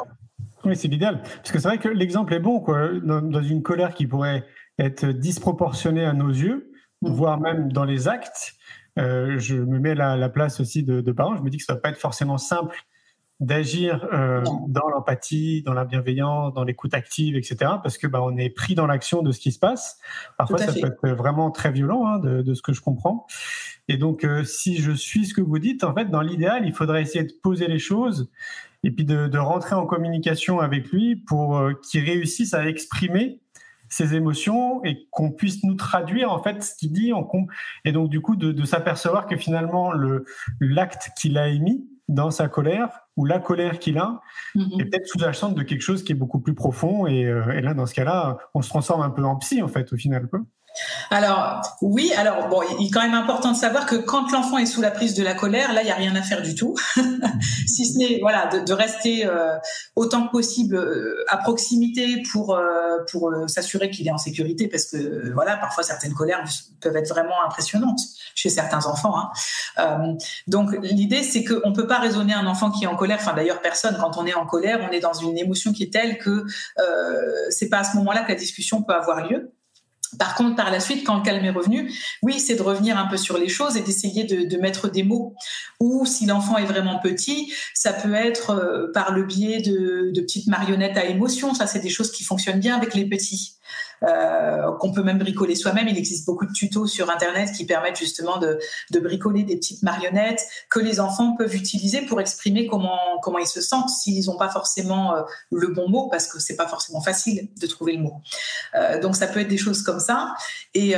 oui c'est l'idéal. Parce que c'est vrai que l'exemple est bon quoi. Dans une colère qui pourrait être disproportionné à nos yeux, mm. voire même dans les actes. Euh, je me mets à la, place aussi de, parents. Je me dis que ça va pas être forcément simple d'agir euh, dans l'empathie, dans la bienveillance, dans l'écoute active, etc. Parce que bah, on est pris dans l'action de ce qui se passe. Parfois, ça peut être vraiment très violent, hein, de, ce que je comprends. Et donc, euh, si je suis ce que vous dites, en fait, dans l'idéal, il faudrait essayer de poser les choses et puis de, de rentrer en communication avec lui pour qu'il réussisse à exprimer ses émotions et qu'on puisse nous traduire en fait ce qu'il dit en et donc du coup de, s'apercevoir que finalement le l'acte qu'il a émis dans sa colère ou la colère qu'il a mm-hmm. est peut-être sous-jacente de quelque chose qui est beaucoup plus profond et, euh, et, là dans ce cas-là on se transforme un peu en psy en fait au final quoi. Alors oui, alors bon, il est quand même important de savoir que quand l'enfant est sous la prise de la colère, là il y a rien à faire du tout, si ce n'est voilà de, rester euh, autant que possible euh, à proximité pour euh, pour s'assurer qu'il est en sécurité, parce que voilà parfois certaines colères peuvent être vraiment impressionnantes chez certains enfants. Hein. donc l'idée c'est qu'on peut pas raisonner un enfant qui est en colère. Enfin d'ailleurs personne quand on est en colère, on est dans une émotion qui est telle que c'est pas à ce moment-là que la discussion peut avoir lieu. Par contre, par la suite, quand le calme est revenu, oui, c'est de revenir un peu sur les choses et d'essayer de, mettre des mots. Ou si l'enfant est vraiment petit, ça peut être euh, par le biais de, de petites marionnettes à émotion. Ça, c'est des choses qui fonctionnent bien avec les petits. Euh, qu'on peut même bricoler soi-même. Il existe beaucoup de tutos sur Internet qui permettent justement de, bricoler des petites marionnettes que les enfants peuvent utiliser pour exprimer comment, comment ils se sentent s'ils n'ont pas forcément euh, le bon mot, parce que c'est pas forcément facile de trouver le mot. Euh, donc ça peut être des choses comme ça. Et,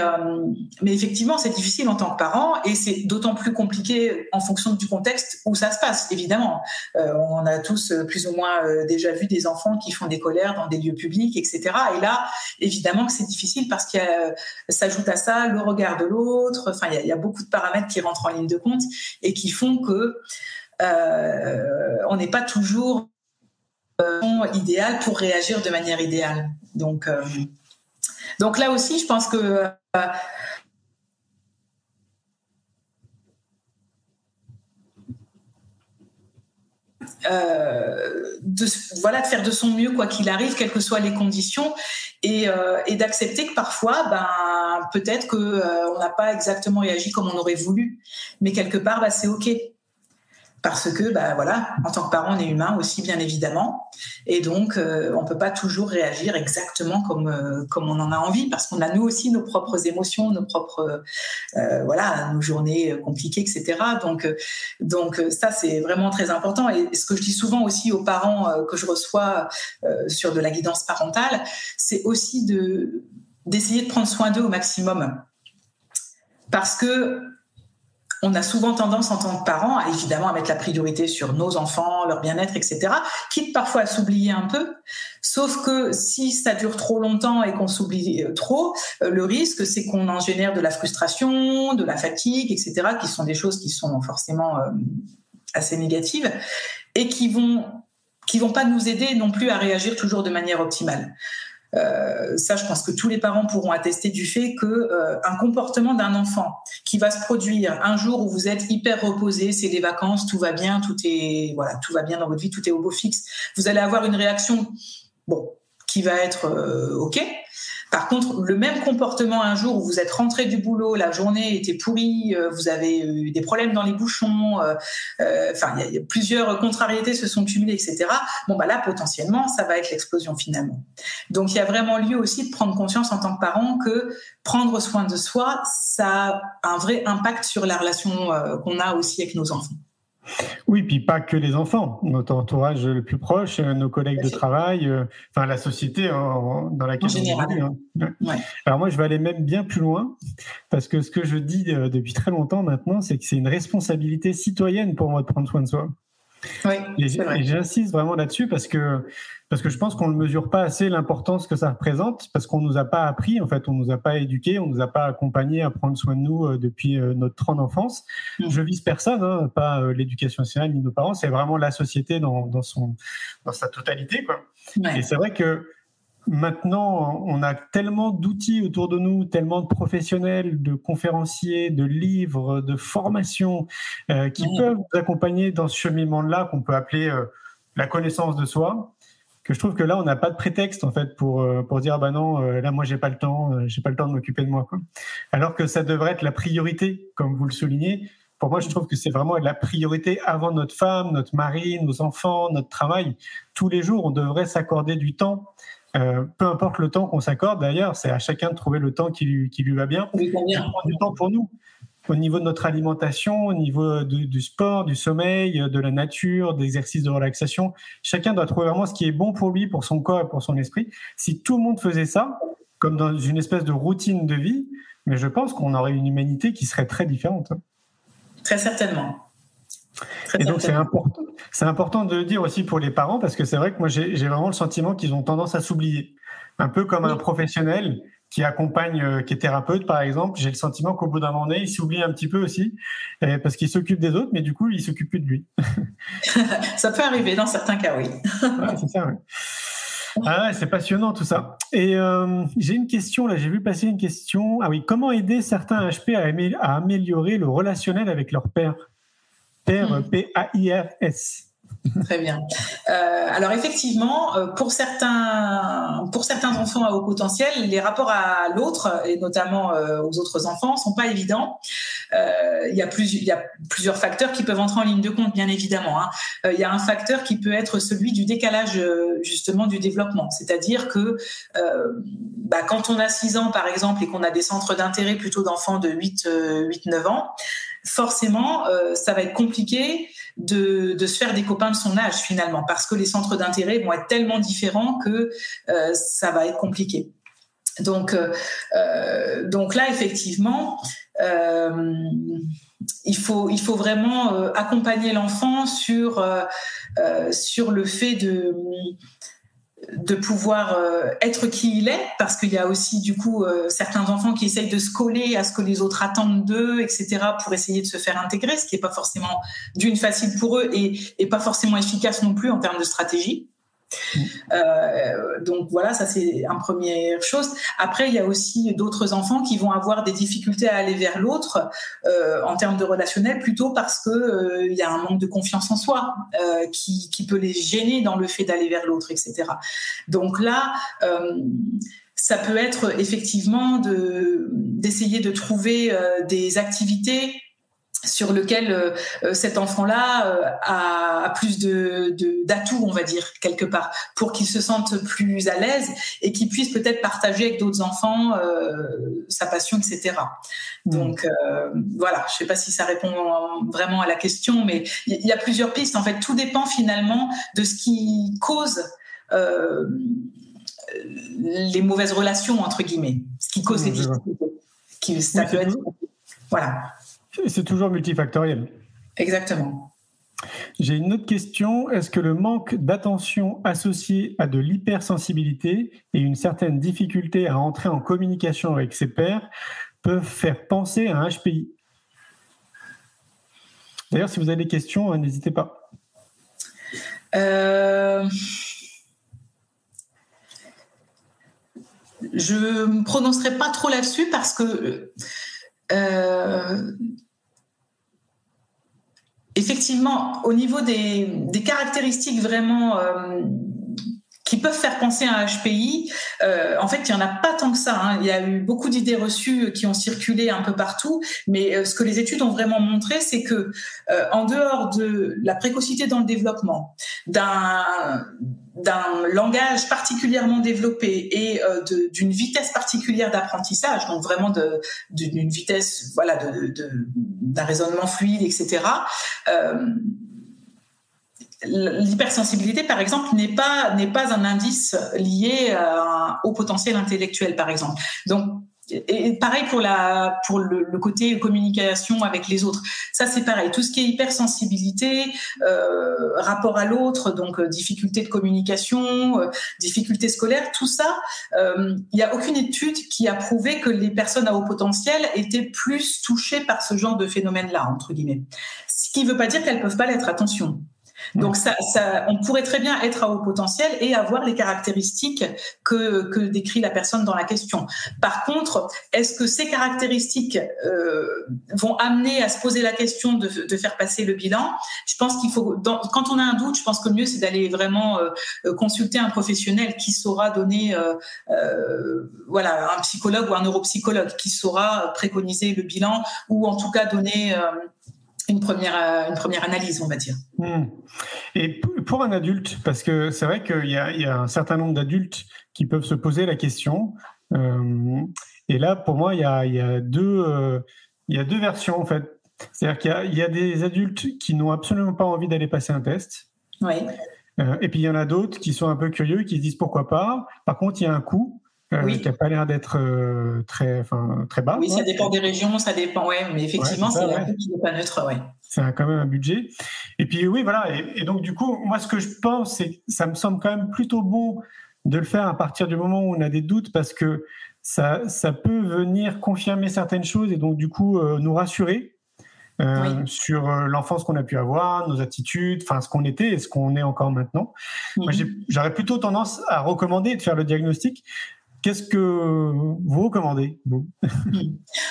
mais effectivement, c'est difficile en tant que parent et c'est d'autant plus compliqué en fonction du contexte où ça se passe, évidemment. on a tous plus ou moins déjà vu des enfants qui font des colères dans des lieux publics, etc. Et là, évidemment que c'est difficile parce qu'il s'ajoute à ça le regard de l'autre. Enfin, il y, a, beaucoup de paramètres qui rentrent en ligne de compte et qui font que euh, on n'est pas toujours idéal pour réagir de manière idéale. Donc, donc là aussi, je pense que Euh, de, voilà, faire de son mieux quoi qu'il arrive, quelles que soient les conditions, et, euh, et d'accepter que parfois, ben, peut-être qu'on euh, n'a pas exactement réagi comme on aurait voulu, mais quelque part, ben, c'est ok parce que bah voilà en tant que parent on est humain aussi bien évidemment. Et donc euh, on peut pas toujours réagir exactement comme euh, comme on en a envie parce qu'on a nous aussi nos propres émotions nos propres euh, voilà nos journées compliquées etc donc donc ça c'est vraiment très important. Et ce que je dis souvent aussi aux parents que je reçois sur de la guidance parentale c'est aussi de d'essayer de prendre soin d'eux au maximum. Parce que on a souvent tendance en tant que parents évidemment à mettre la priorité sur nos enfants, leur bien-être, etc. Quitte parfois à s'oublier un peu. Sauf que si ça dure trop longtemps et qu'on s'oublie euh, trop, euh, le risque c'est qu'on en génère de la frustration, de la fatigue, etc. qui sont des choses qui sont forcément euh, assez négatives et qui vont qui vont pas nous aider non plus à réagir toujours de manière optimale. Euh, ça, je pense que tous les parents pourront attester du fait que euh, un comportement d'un enfant qui va se produire un jour où vous êtes hyper reposé, c'est les vacances, tout va bien, tout est voilà, tout va bien dans votre vie, tout est au beau fixe. Vous allez avoir une réaction, bon, qui va être euh, ok. Par contre, le même comportement un jour où vous êtes rentré du boulot, la journée était pourrie, euh, vous avez eu des problèmes dans les bouchons, euh, euh, plusieurs contrariétés se sont cumulées, etc. Bon, bah là, potentiellement, ça va être l'explosion finalement. Donc, il y a vraiment lieu aussi de prendre conscience en tant que parent que prendre soin de soi, ça a un vrai impact sur la relation qu'on a aussi avec nos enfants. Oui, puis pas que les enfants, notre entourage le plus proche, euh, nos collègues de travail, euh, enfin la société dans laquelle on vit. Hein. Alors moi, je vais aller même bien plus loin, parce que ce que je dis euh, depuis très longtemps maintenant, c'est que c'est une responsabilité citoyenne pour moi de prendre soin de soi. Oui, et j'insiste vraiment là-dessus parce que parce que je pense qu'on ne mesure pas assez l'importance que ça représente, parce qu'on nous a pas appris, en fait, on nous a pas éduqués, on nous a pas accompagnés à prendre soin de nous euh, depuis euh, notre temps d'enfance. Mmh. Je vise personne, hein, pas euh, l'éducation nationale ni nos parents, c'est vraiment la société dans, dans, son, dans sa totalité, quoi. Et c'est vrai que maintenant, on a tellement d'outils autour de nous, tellement de professionnels, de conférenciers, de livres, de formations qui peuvent nous accompagner dans ce cheminement-là qu'on peut appeler la connaissance de soi que je trouve que là on n'a pas de prétexte en fait pour euh, pour dire bah non euh, là moi j'ai pas le temps euh, j'ai pas le temps de m'occuper de moi quoi. alors que ça devrait être la priorité comme vous le soulignez. Pour moi je trouve que c'est vraiment la priorité avant notre femme notre mari nos enfants notre travail. Tous les jours on devrait s'accorder du temps peu importe le temps qu'on s'accorde. D'ailleurs c'est à chacun de trouver le temps qui lui, qui lui va bien. Oui, prendre du temps pour nous au niveau de notre alimentation, au niveau du sport, du sommeil, de la nature, d'exercices de relaxation. Chacun doit trouver vraiment ce qui est bon pour lui, pour son corps et pour son esprit. Si tout le monde faisait ça, comme dans une espèce de routine de vie, mais je pense qu'on aurait une humanité qui serait très différente. Très certainement. et donc c'est important, c'est important de le dire aussi pour les parents parce que c'est vrai que moi j'ai vraiment le sentiment qu'ils ont tendance à s'oublier, un peu comme un professionnel qui accompagne, euh, qui est thérapeute par exemple, j'ai le sentiment qu'au bout d'un moment il s'oublie un petit peu aussi, parce qu'il s'occupe des autres, mais du coup, il s'occupe plus de lui. ça peut arriver dans certains cas, oui. c'est ça, Ah c'est passionnant tout ça. Et euh, j'ai une question là, j'ai vu passer une question. Ah oui, comment aider certains HP à, améliorer le relationnel avec leur père? Père, hmm. P-A-I-R-S. Très bien. Euh, alors effectivement, euh, pour certains, pour certains enfants à haut potentiel, les rapports à l'autre et notamment euh, aux autres enfants sont pas évidents. il, y a y a plusieurs facteurs qui peuvent entrer en ligne de compte, bien évidemment. Hein. il y a un facteur qui peut être celui du décalage justement du développement, c'est-à-dire que bah, quand on a 6 ans par exemple et qu'on a des centres d'intérêt plutôt d'enfants de 8, 8, 9 ans, forcément, ça va être compliqué de, se faire des copains de son âge finalement, parce que les centres d'intérêt vont être tellement différents que euh, ça va être compliqué. Donc, euh, euh, donc là, effectivement, il, faut, il faut vraiment accompagner l'enfant sur, sur le fait de de pouvoir euh, être qui il est, parce qu'il y a aussi du coup euh, certains enfants qui essayent de se coller à ce que les autres attendent d'eux, etc., pour essayer de se faire intégrer, ce qui n'est pas forcément d'une facile pour eux et, et, pas forcément efficace non plus en termes de stratégie. Euh, donc voilà, ça c'est une première chose. Après, il y a aussi d'autres enfants qui vont avoir des difficultés à aller vers l'autre euh, en termes de relationnel, plutôt parce que euh, il y a un manque de confiance en soi qui, peut les gêner dans le fait d'aller vers l'autre, etc. Donc là. Ça peut être effectivement de d'essayer de trouver des activités sur lequel euh, euh, cet enfant-là euh, a, plus de d'atouts, on va dire quelque part, pour qu'il se sente plus à l'aise et qu'il puisse peut-être partager avec d'autres enfants sa passion, etc. Mmh. Donc voilà, je ne sais pas si ça répond vraiment à la question, mais il y, a plusieurs pistes. En fait, tout dépend finalement de ce qui cause les mauvaises relations entre guillemets, ce qui cause les difficultés. Qui, ça peut être, voilà. C'est toujours multifactoriel. Exactement. J'ai une autre question. Est-ce que le manque d'attention associé à de l'hypersensibilité et une certaine difficulté à entrer en communication avec ses pairs peuvent faire penser à un HPI D'ailleurs, si vous avez des questions, hein, n'hésitez pas. Euh... Je ne me prononcerai pas trop là-dessus parce que euh, effectivement, au niveau des, caractéristiques vraiment euh, qui peuvent faire penser à un HPI, euh, en fait, il n'y en a pas tant que ça. Hein. Il y a eu beaucoup d'idées reçues qui ont circulé un peu partout, mais euh, ce que les études ont vraiment montré, c'est que en dehors de la précocité dans le développement, d'un d'un langage particulièrement développé et euh, d'une vitesse particulière d'apprentissage, donc vraiment d'une vitesse, voilà, d'un raisonnement fluide, etc. Euh, L'hypersensibilité, par exemple, n'est pas n'est pas un indice lié au potentiel intellectuel, par exemple. Donc pareil pour la pour le, côté communication avec les autres. Ça c'est pareil. Tout ce qui est hypersensibilité, euh, rapport à l'autre, donc euh, difficulté de communication, euh, difficulté scolaire, tout ça, euh, il n'y a aucune étude qui a prouvé que les personnes à haut potentiel étaient plus touchées par ce genre de phénomène-là entre guillemets. Ce qui ne veut pas dire qu'elles peuvent pas l'être. Attention. Donc ça, on pourrait très bien être à haut potentiel et avoir les caractéristiques que, que décrit la personne dans la question. Par contre, est-ce que ces caractéristiques euh, vont amener à se poser la question de, de faire passer le bilan? Je pense qu'il faut, quand on a un doute, je pense que le mieux c'est d'aller vraiment euh, consulter un professionnel qui saura donner, euh, euh, voilà, un psychologue ou un neuropsychologue qui saura préconiser le bilan ou en tout cas donner euh, une première, euh, une première analyse, on va dire. Hmm. Et pour un adulte, parce que c'est vrai qu'il y, y, a un certain nombre d'adultes qui peuvent se poser la question. Euh, et là, pour moi, il y a, il y a deux, euh, il y a deux versions en fait. C'est-à-dire qu'il y a, il y a des adultes qui n'ont absolument pas envie d'aller passer un test. Oui. Euh, et puis il y en a d'autres qui sont un peu curieux, qui se disent pourquoi pas. Par contre, il y a un coût. Euh, oui. qui n'a pas l'air d'être euh, très, très bas. Oui, ça dépend des régions, ça dépend, ouais, mais effectivement, c'est un qui n'est pas neutre, ouais. C'est quand même un budget. Et puis oui, voilà, et, donc du coup, moi, ce que je pense, c'est que ça me semble quand même plutôt bon de le faire à partir du moment où on a des doutes, parce que ça, ça peut venir confirmer certaines choses et donc du coup euh, nous rassurer. Euh, sur l'enfance qu'on a pu avoir, nos attitudes, enfin ce qu'on était et ce qu'on est encore maintenant. Moi, mhm. j'aurais plutôt tendance à recommander de faire le diagnostic Qu'est-ce que vous recommandez, vous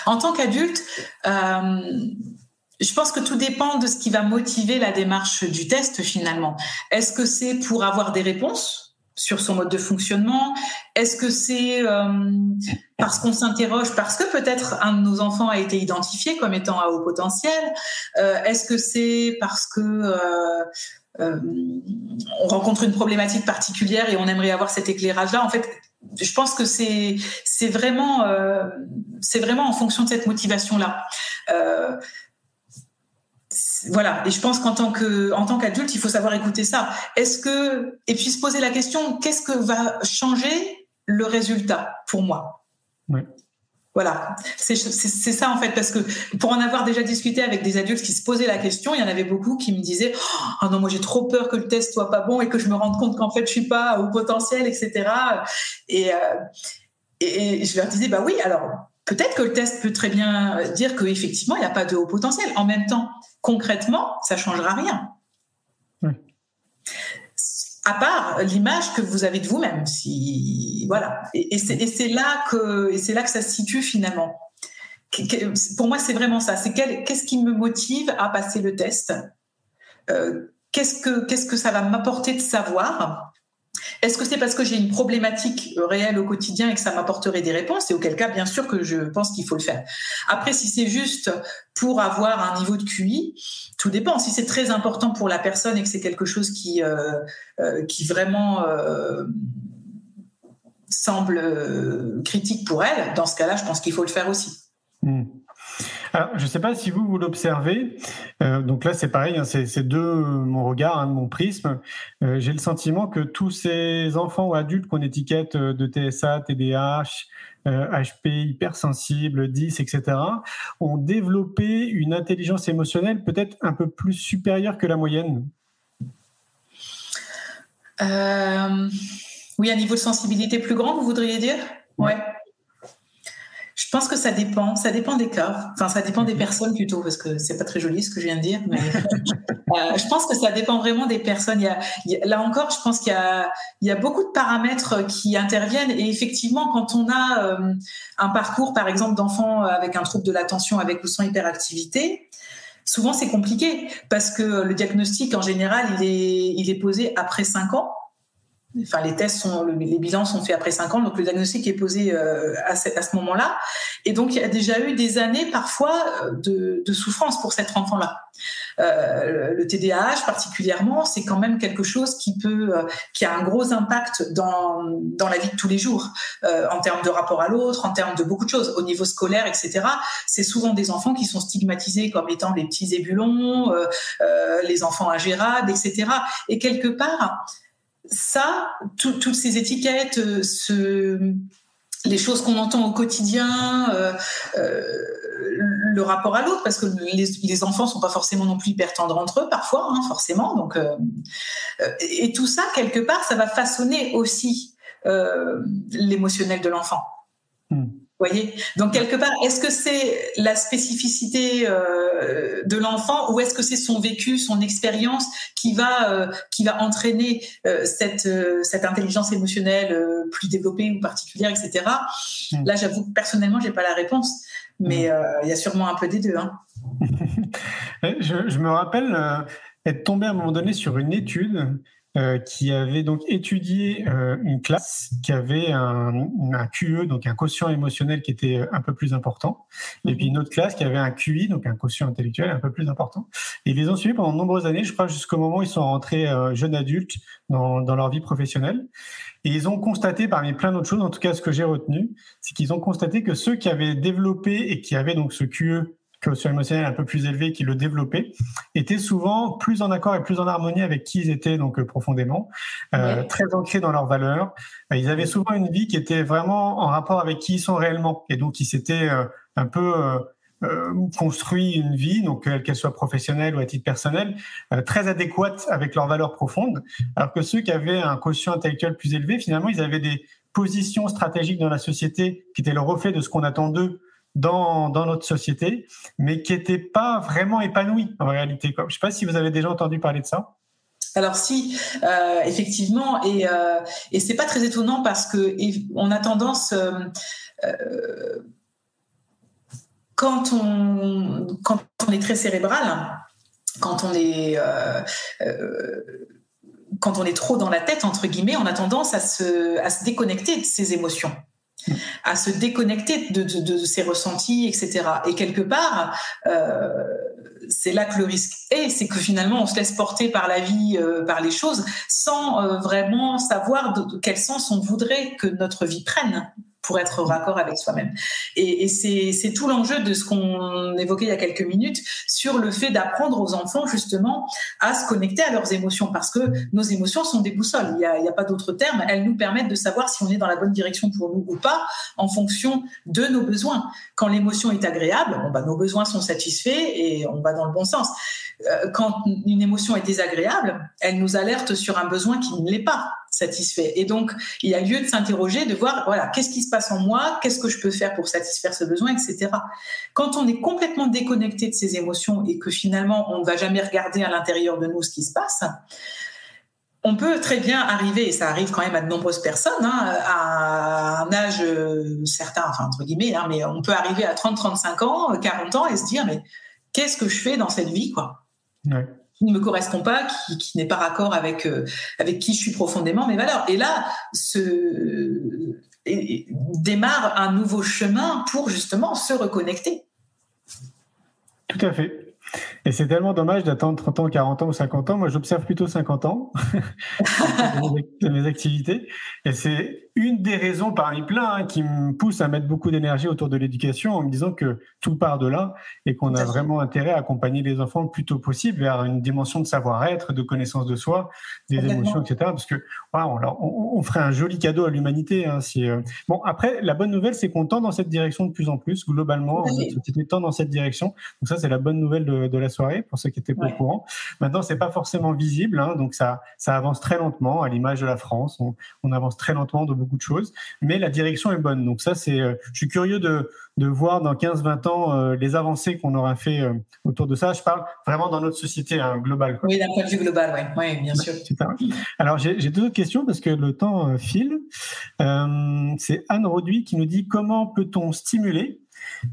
En tant qu'adulte, euh, je pense que tout dépend de ce qui va motiver la démarche du test finalement. Est-ce que c'est pour avoir des réponses sur son mode de fonctionnement? Est-ce que c'est euh, parce qu'on s'interroge, parce que peut-être un de nos enfants a été identifié comme étant à haut potentiel? Euh, Est-ce que c'est parce que on rencontre une problématique particulière et on aimerait avoir cet éclairage-là? En fait, je pense que c'est c'est vraiment euh, c'est vraiment en fonction de cette motivation là. Euh, voilà, et je pense qu'en tant que en tant qu'adulte, il faut savoir écouter ça. Est-ce que et puis se poser la question qu'est-ce que va changer le résultat pour moi? Oui. Voilà, c'est ça en fait, parce que pour en avoir déjà discuté avec des adultes qui se posaient la question, il y en avait beaucoup qui me disaient oh non moi j'ai trop peur que le test soit pas bon et que je me rende compte qu'en fait je suis pas au potentiel, etc. Et, euh, et, je leur disais bah oui alors peut-être que le test peut très bien dire qu'effectivement il n'y a pas de haut potentiel. En même temps, concrètement, ça changera rien à part l'image que vous avez de vous-même. Si voilà, et, c'est là que ça se situe finalement. Pour moi, c'est vraiment ça. C'est qu'est-ce qui me motive à passer le test? Euh, Qu'est-ce que qu'est-ce que ça va m'apporter de savoir? Est-ce que c'est parce que j'ai une problématique euh, réelle au quotidien et que ça m'apporterait des réponses? Et auquel cas, bien sûr que je pense qu'il faut le faire. Après, si c'est juste pour avoir un niveau de QI, tout dépend. Si c'est très important pour la personne et que c'est quelque chose qui, euh, euh, vraiment semble critique pour elle, dans ce cas-là, je pense qu'il faut le faire aussi. Hmm. Alors, je ne sais pas si vous, vous l'observez. Euh, donc là, c'est pareil, hein, c'est deux mon regard, hein, mon prisme. Euh, j'ai le sentiment que tous ces enfants ou adultes qu'on étiquette euh, de TSA, TDAH, HP, hypersensible, 10, etc., ont développé une intelligence émotionnelle peut-être un peu plus supérieure que la moyenne. oui, un niveau de sensibilité plus grand, vous voudriez dire? Ouais. Je pense que ça dépend, ça dépend des cas, enfin ça dépend des mhm. personnes plutôt, parce que c'est pas très joli ce que je viens de dire, mais euh, je pense que ça dépend vraiment des personnes. Il y a, là encore, je pense qu'il y a, il y a beaucoup de paramètres qui interviennent et effectivement, quand on a euh, un parcours, par exemple, d'enfants avec un trouble de l'attention avec ou sans hyperactivité, souvent c'est compliqué parce que le diagnostic en général, il est, il est posé après 5 ans enfin les tests sont, les bilans sont faits après 5 ans, donc le diagnostic est posé euh, à ce, ce moment-là. Et donc il y a déjà eu des années parfois euh, de, de souffrance pour cet enfant-là. Euh, le TDAH particulièrement, c'est quand même quelque chose qui peut, euh, qui a un gros impact dans dans la vie de tous les jours, euh, en termes de rapport à l'autre, en termes de beaucoup de choses, au niveau scolaire, etc. C'est souvent des enfants qui sont stigmatisés comme étant les petits ébulons, les enfants ingérables, etc. Et quelque part ça, toutes ces étiquettes, euh, les choses qu'on entend au quotidien, euh, euh, le rapport à l'autre, parce que les, les, enfants sont pas forcément non plus hyper tendres entre eux, parfois, hein, forcément. Donc, et tout ça, quelque part, ça va façonner aussi l'émotionnel de l'enfant. Voyez Donc quelque part, est-ce que c'est la spécificité euh, de l'enfant ou est-ce que c'est son vécu, son expérience qui va euh, qui va entraîner euh, cette cette intelligence émotionnelle plus développée ou particulière, etc. Hmm. Là, j'avoue personnellement, j'ai pas la réponse, mais hmm. il y a sûrement un peu des deux. Hein. je, je, me rappelle être tombé à un moment donné sur une étude euh, qui avait donc étudié euh, une classe qui avait un, un, QE, donc un quotient émotionnel qui était un peu plus important, et puis une autre classe qui avait un QI, donc un quotient intellectuel un peu plus important. Et ils les ont suivis pendant de nombreuses années, je crois jusqu'au moment où ils sont rentrés euh, jeunes adultes dans, dans leur vie professionnelle. Et ils ont constaté, parmi plein d'autres choses, en tout cas ce que j'ai retenu, c'est qu'ils ont constaté que ceux qui avaient développé et qui avaient donc ce QE quotient émotionnel un peu plus élevé qui le développaient, étaient souvent plus en accord et plus en harmonie avec qui ils étaient donc euh, profondément, euh, très ancrés dans leurs valeurs. Euh, ils avaient souvent une vie qui était vraiment en rapport avec qui ils sont réellement, et donc ils s'étaient un peu construit une vie, donc qu'elle soit professionnelle ou à titre personnel, très adéquate avec leurs valeurs profondes, alors que ceux qui avaient un quotient intellectuel plus élevé, finalement, ils avaient des positions stratégiques dans la société qui étaient le reflet de ce qu'on attend d'eux dans, notre société, mais qui n'était pas vraiment épanoui en réalité. Je ne sais pas si vous avez déjà entendu parler de ça. Alors si, euh, effectivement, et, euh, et c'est pas très étonnant parce que on a tendance, euh, euh, quand on est très cérébral, quand on est quand on est trop dans la tête entre guillemets, on a tendance à se déconnecter de ses émotions à se déconnecter de, ses ressentis, etc. Et quelque part, euh, c'est là que le risque est, c'est que finalement on se laisse porter par la vie, euh, par les choses, sans euh, vraiment savoir de, quel sens on voudrait que notre vie prenne pour être raccord avec soi-même. Et, c'est tout l'enjeu de ce qu'on évoquait il y a quelques minutes sur le fait d'apprendre aux enfants justement à se connecter à leurs émotions parce que nos émotions sont des boussoles. Il n'y a, pas d'autre terme. Elles nous permettent de savoir si on est dans la bonne direction pour nous ou pas en fonction de nos besoins. Quand l'émotion est agréable, bah, nos besoins sont satisfaits et on va dans le bon sens. Euh, quand une émotion est désagréable, elle nous alerte sur un besoin qui ne l'est pas satisfait. Et donc, il y a lieu de s'interroger, de voir, voilà, qu'est-ce qui se passe en moi, qu'est-ce que je peux faire pour satisfaire ce besoin, etc. Quand on est complètement déconnecté de ses émotions et que finalement, on ne va jamais regarder à l'intérieur de nous ce qui se passe, on peut très bien arriver, et ça arrive quand même à de nombreuses personnes, hein, à un âge euh, certain, enfin entre guillemets, hein, mais on peut arriver à 30, 35 ans, 40 ans et se dire, mais qu'est-ce que je fais dans cette vie, quoi? Qui ne me correspond pas, qui, n'est pas raccord avec, euh, avec qui je suis profondément, mes valeurs. Et là, ce, démarre un nouveau chemin pour justement se reconnecter. Tout à fait. Et c'est tellement dommage d'attendre 30 ans, 40 ans ou 50 ans. Moi, j'observe plutôt 50 ans de mes activités. Et c'est une des raisons parmi plein hein, qui me pousse à mettre beaucoup d'énergie autour de l'éducation en me disant que tout part de là et qu'on a vraiment intérêt à accompagner les enfants le plus tôt possible vers une dimension de savoir-être, de connaissance de soi, des émotions, etc. Parce que on, ferait un joli cadeau à l'humanité. Hein, si, euh, Bon, après, la bonne nouvelle, c'est qu'on tend dans cette direction de plus en plus. Globalement, on tend dans cette direction. Donc ça, c'est la bonne nouvelle de, la soirée pour ceux qui étaient pas au courant. Maintenant, c'est pas forcément visible, hein, donc ça, ça avance très lentement à l'image de la France. On, on avance très lentement de beaucoup de choses, mais la direction est bonne. Donc ça, c'est, euh, je suis curieux de, de voir dans 15-20 ans euh, les avancées qu'on aura fait euh, autour de ça. Je parle vraiment dans notre société hein, globale. Oui, d'un point de vue global, oui, ouais, bien sûr. Alors j'ai deux autres questions parce que le temps file. c'est Anne Roduit qui nous dit comment peut-on stimuler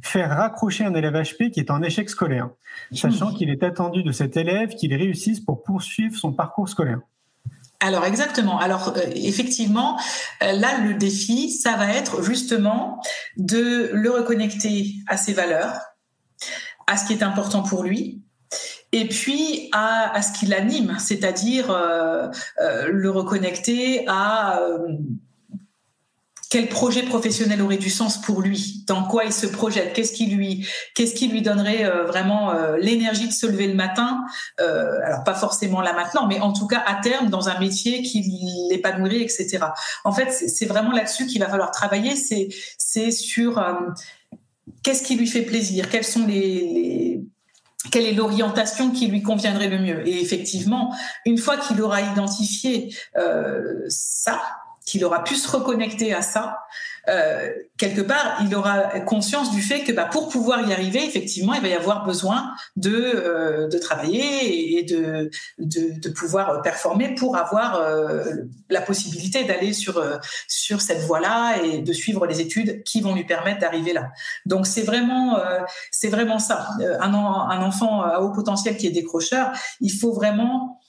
faire raccrocher un élève HP qui est en échec scolaire, sachant qu'il est attendu de cet élève qu'il réussisse pour poursuivre son parcours scolaire? Alors exactement. Alors euh, effectivement, euh, là le défi, ça va être justement de le reconnecter à ses valeurs, à ce qui est important pour lui, et puis à, ce qui l'anime, c'est-à-dire euh, le reconnecter à quel projet professionnel aurait du sens pour lui? Dans quoi il se projette? Qu'est-ce qui lui, qu'est-ce qui lui donnerait euh, vraiment euh, l'énergie de se lever le matin? Euh, Alors pas forcément là maintenant, mais en tout cas à terme dans un métier qui l'épanouirait, etc. En fait, c'est vraiment là-dessus qu'il va falloir travailler. C'est sur qu'est-ce qui lui fait plaisir? Sont les, quelle est l'orientation qui lui conviendrait le mieux? Et effectivement, une fois qu'il aura identifié ça, qu'il aura pu se reconnecter à ça, euh, quelque part, il aura conscience du fait que bah, pour pouvoir y arriver, effectivement, il va y avoir besoin de, euh, de travailler et de, de, de, pouvoir performer pour avoir euh, la possibilité d'aller sur, euh, sur cette voie-là et de suivre les études qui vont lui permettre d'arriver là. Donc c'est vraiment, euh, c'est vraiment ça. Un, un enfant à haut potentiel qui est décrocheur, il faut vraiment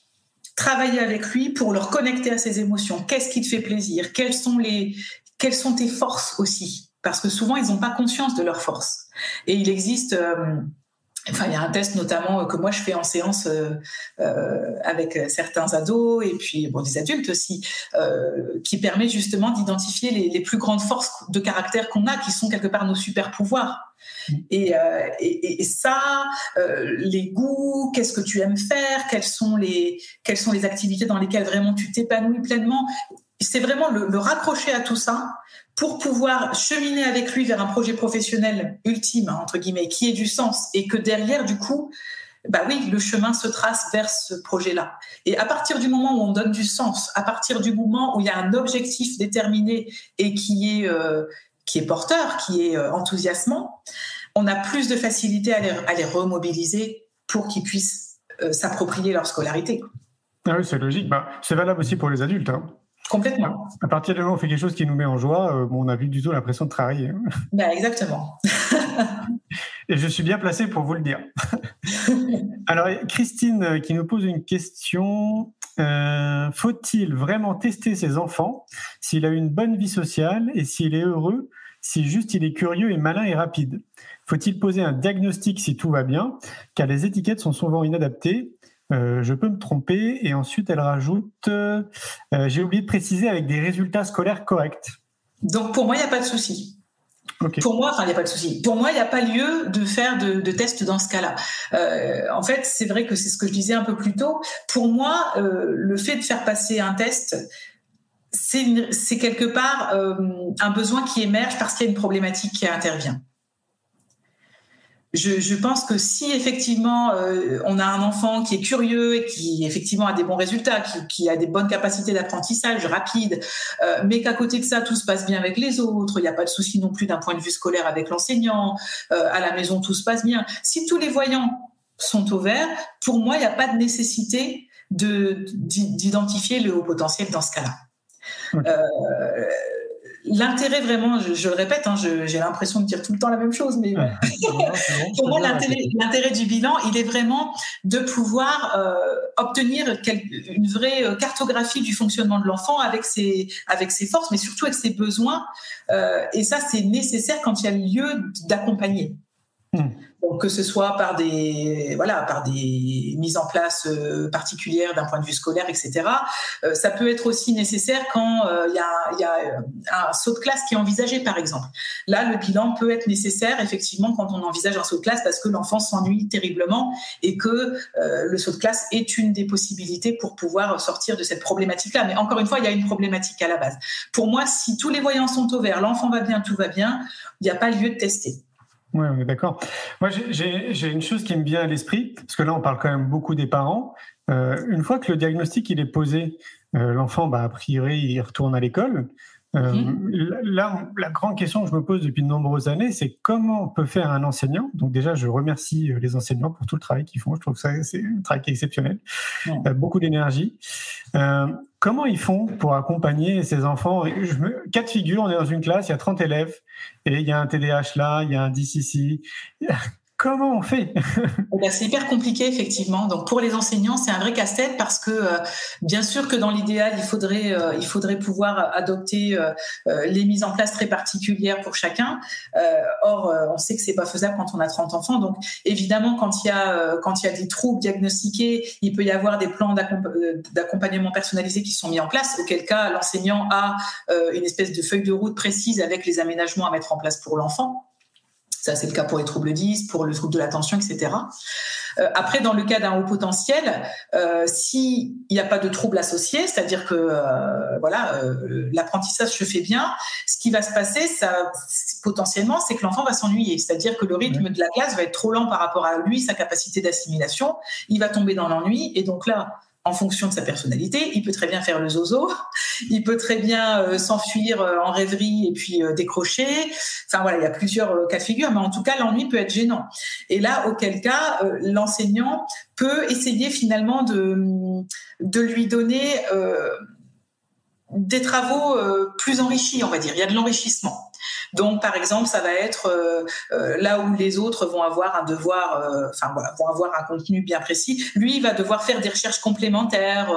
travailler avec lui pour le reconnecter à ses émotions. Qu'est-ce qui te fait plaisir? Quelles sont les quelles sont tes forces aussi? Parce que souvent ils n'ont pas conscience de leurs forces. Et il existe euh, Enfin, il y a un test notamment euh, que moi je fais en séance euh, euh, avec certains ados et puis bon des adultes aussi, euh, qui permet justement d'identifier les, les, plus grandes forces de caractère qu'on a, qui sont quelque part nos super pouvoirs. Mm. Et, et, et, ça, les goûts, qu'est-ce que tu aimes faire, quelles sont les quelles sont les activités dans lesquelles vraiment tu t'épanouis pleinement. C'est vraiment le, le raccrocher à tout ça pour pouvoir cheminer avec lui vers un projet professionnel ultime, hein, entre guillemets, qui ait du sens et que derrière, du coup, bah oui, le chemin se trace vers ce projet-là. Et à partir du moment où on donne du sens, à partir du moment où il y a un objectif déterminé et qui est, euh, qui est porteur, qui est euh, enthousiasmant, on a plus de facilité à les, remobiliser pour qu'ils puissent euh, s'approprier leur scolarité. Ah oui, c'est logique. Bah, c'est valable aussi pour les adultes. Hein. Complètement. À partir du moment où on fait quelque chose qui nous met en joie, euh, on n'a plus du tout l'impression de travailler. Ben, exactement. Et je suis bien placé pour vous le dire. Alors, Christine euh, qui nous pose une question. Euh, faut-il vraiment tester ses enfants s'il a une bonne vie sociale et s'il est heureux, si juste il est curieux et malin et rapide? Faut-il poser un diagnostic si tout va bien Car les étiquettes sont souvent inadaptées euh, je peux me tromper. Et ensuite, elle rajoute, euh, euh, j'ai oublié de préciser, avec des résultats scolaires corrects. Donc pour moi, il n'y a pas de souci. Pour moi, enfin, il n'y a pas de souci. Pour moi, il n'y a pas lieu de faire de, de tests dans ce cas-là. en fait, c'est vrai que c'est ce que je disais un peu plus tôt. Pour moi, le fait de faire passer un test, c'est quelque part un besoin qui émerge parce qu'il y a une problématique qui intervient je, je, pense que si effectivement euh, on a un enfant qui est curieux et qui effectivement a des bons résultats, qui, qui a des bonnes capacités d'apprentissage rapide, euh, mais qu'à côté de ça tout se passe bien avec les autres, il n'y a pas de souci non plus d'un point de vue scolaire avec l'enseignant, euh, à la maison tout se passe bien. Si tous les voyants sont au vert, pour moi il n'y a pas de nécessité d'identifier le haut potentiel dans ce cas-là. Euh, l'intérêt vraiment, je, le répète, hein, j'ai l'impression de dire tout le temps la même chose, mais pour moi, l'intérêt du bilan, il est vraiment de pouvoir euh, obtenir une vraie euh, cartographie du fonctionnement de l'enfant avec ses, avec ses forces, mais surtout avec ses besoins. Euh, et ça, c'est nécessaire quand il y a lieu d'accompagner. Hmm. Que ce soit par des voilà par des mises en place euh, particulières d'un point de vue scolaire, etc. Euh, ça peut être aussi nécessaire quand euh, il y, a, y, a, un saut de classe qui est envisagé, par exemple. Là, le bilan peut être nécessaire effectivement quand on envisage un saut de classe parce que l'enfant s'ennuie terriblement et que le saut de classe est une des possibilités pour pouvoir sortir de cette problématique-là. Mais encore une fois, il y a une problématique à la base. Pour moi, si tous les voyants sont au vert, l'enfant va bien, tout va bien, il n'y a pas lieu de tester. Oui, on est d'accord. Moi, j'ai une chose qui me vient à l'esprit, parce que là, on parle quand même beaucoup des parents. Euh, une fois que le diagnostic est posé, euh, l'enfant, bah, a priori, il retourne à l'école. Euh, mhm. Là, la grande question que je me pose depuis de nombreuses années, c'est comment on peut faire un enseignant. Donc déjà, je remercie les enseignants pour tout le travail qu'ils font. Je trouve que c'est un travail qui est exceptionnel, beaucoup d'énergie. comment ils font pour accompagner ces enfants? Je me... Quatre figures, on est dans une classe, il y a 30 élèves, et il y a un TDAH là, il y a un ici. Comment on fait eh ben, C'est hyper compliqué, effectivement. Donc, pour les enseignants, c'est un vrai casse-tête parce que, euh, bien sûr que dans l'idéal, il faudrait, euh, pouvoir adopter euh, les mises en place très particulières pour chacun. or, on sait que c'est pas faisable quand on a 30 enfants. Donc, évidemment, quand il y a, y a des troubles diagnostiqués, il peut y avoir des plans d'accompagnement personnalisé qui sont mis en place, auquel cas l'enseignant a une espèce de feuille de route précise avec les aménagements à mettre en place pour l'enfant. Ça, c'est le cas pour les troubles 10, pour le trouble de l'attention, etc. Euh, après, dans le cas d'un haut potentiel, euh, s'il n'y a pas de trouble associé, c'est-à-dire que euh, voilà, euh, l'apprentissage se fait bien, ce qui va se passer, ça, potentiellement, c'est que l'enfant va s'ennuyer. C'est-à-dire que le rythme de la classe va être trop lent par rapport à lui, sa capacité d'assimilation. Il va tomber dans l'ennui. Et donc là, en fonction de sa personnalité. Il peut très bien faire le zozo, il peut très bien euh, s'enfuir euh, en rêverie et puis euh, décrocher. Enfin voilà, il y a plusieurs cas de figure, mais en tout cas, l'ennui peut être gênant. Et là, auquel cas, l'enseignant peut essayer finalement de, de lui donner des travaux plus enrichis, on va dire. Il y a de l'enrichissement. Donc, par exemple, ça va être euh, euh, là où les autres vont avoir un devoir, euh, enfin vont avoir un contenu bien précis. Lui, il va devoir faire des recherches complémentaires.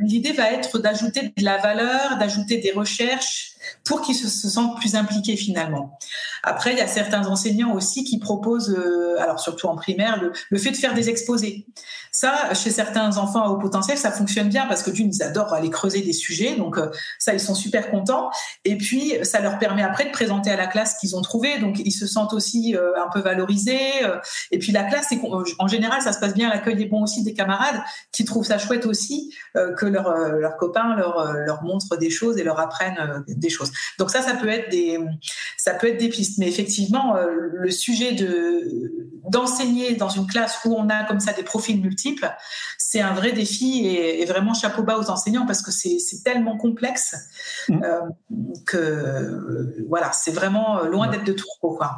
L'idée va être d'ajouter de la valeur, d'ajouter des recherches pour qu'ils se, sentent plus impliqués finalement. Après, il y a certains enseignants aussi qui proposent, alors surtout en primaire, le, fait de faire des exposés. Ça, chez certains enfants à haut potentiel, ça fonctionne bien parce que d'une, ils adorent aller creuser des sujets, donc ça, ils sont super contents. Et puis, ça leur permet après de à la classe qu'ils ont trouvé, donc ils se sentent aussi euh, un peu valorisés. Euh. et puis la classe, en général, ça se passe bien, l'accueil est bon aussi des camarades qui trouvent ça chouette aussi euh, que leurs leur copains leur, leur montrent des choses et leur apprennent des choses. Donc ça, ça peut être des, ça peut être des pistes. Mais effectivement, le sujet de d'enseigner dans une classe où on a comme ça des profils multiples, c'est un vrai défi et, vraiment chapeau bas aux enseignants parce que c'est tellement complexe mmh. que voilà, c'est vraiment euh, loin d'être de tout quoi.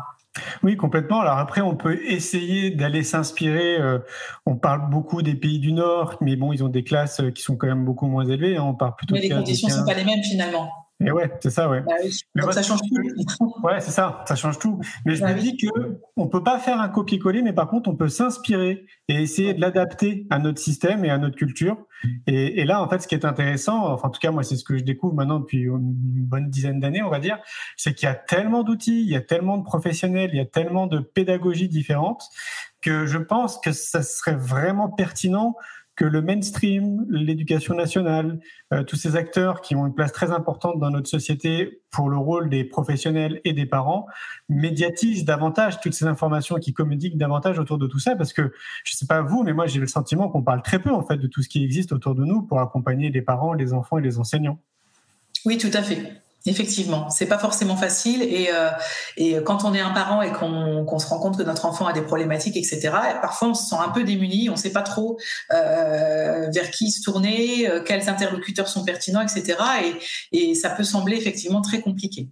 Oui, complètement. Alors après, on peut essayer d'aller s'inspirer. Euh, on parle beaucoup des pays du Nord, mais bon, ils ont des classes euh, qui sont quand même beaucoup moins élevées. Hein. On parle plutôt. Mais les conditions ne sont pas les mêmes finalement. Et ouais, c'est ça, ouais. Bah Donc ça change tout. ouais, c'est ça, ça change tout. Mais je bah me dis que on peut pas faire un copier-coller, mais par contre, on peut s'inspirer et essayer de l'adapter à notre système et à notre culture. Et, et, là, en fait, ce qui est intéressant, enfin, en tout cas, moi, c'est ce que je découvre maintenant depuis une bonne dizaine d'années, on va dire, c'est qu'il y a tellement d'outils, il y a tellement de professionnels, il y a tellement de pédagogies différentes que je pense que ça serait vraiment pertinent que le mainstream, l'éducation nationale, euh, tous ces acteurs qui ont une place très importante dans notre société pour le rôle des professionnels et des parents, médiatisent davantage toutes ces informations, qui communiquent davantage autour de tout ça, parce que je sais pas vous, mais moi j'ai le sentiment qu'on parle très peu en fait de tout ce qui existe autour de nous pour accompagner les parents, les enfants et les enseignants. Oui, tout à fait. Effectivement, c'est pas forcément facile et, euh, et quand on est un parent et qu'on se rend compte que notre enfant a des problématiques, etc. Parfois, on se sent un peu démuni, on sait pas trop euh, vers qui se tourner, euh, quels interlocuteurs sont pertinents, etc. Et, et ça peut sembler effectivement très compliqué.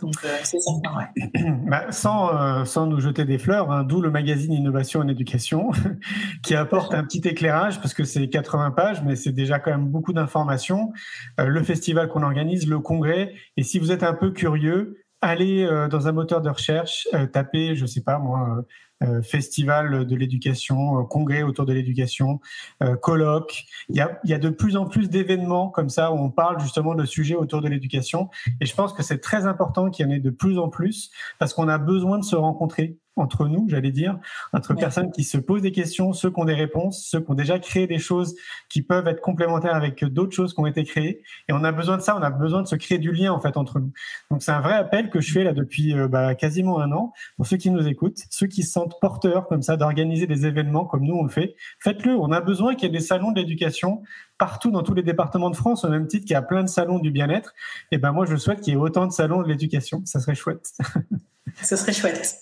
Donc, euh, c'est certain, bah, sans, euh, sans nous jeter des fleurs, hein, d'où le magazine Innovation en éducation, qui apporte un petit éclairage, parce que c'est 80 pages, mais c'est déjà quand même beaucoup d'informations. Euh, le festival qu'on organise, le congrès, et si vous êtes un peu curieux, allez dans un moteur de recherche, tapez, je sais pas moi, euh, festival de l'éducation, euh, congrès autour de l'éducation, euh, colloques. Il y, a, il y a de plus en plus d'événements comme ça où on parle justement de sujets autour de l'éducation. Et je pense que c'est très important qu'il y en ait de plus en plus parce qu'on a besoin de se rencontrer entre nous, j'allais dire, entre personnes qui se posent des questions, ceux qui ont des réponses, ceux qui ont déjà créé des choses qui peuvent être complémentaires avec d'autres choses qui ont été créées. Et on a besoin de ça, on a besoin de se créer du lien en fait entre nous. Donc c'est un vrai appel que je fais là depuis euh, bah, quasiment un an pour ceux qui nous écoutent, ceux qui se sentent porteurs comme ça d'organiser des événements comme nous on le fait. Faites-le. On a besoin qu'il y ait des salons de l'éducation partout dans tous les départements de France, au même titre qu'il y a plein de salons du bien-être. Et ben moi je souhaite qu'il y ait autant de salons de l'éducation. Ça serait chouette. Ce serait chouette.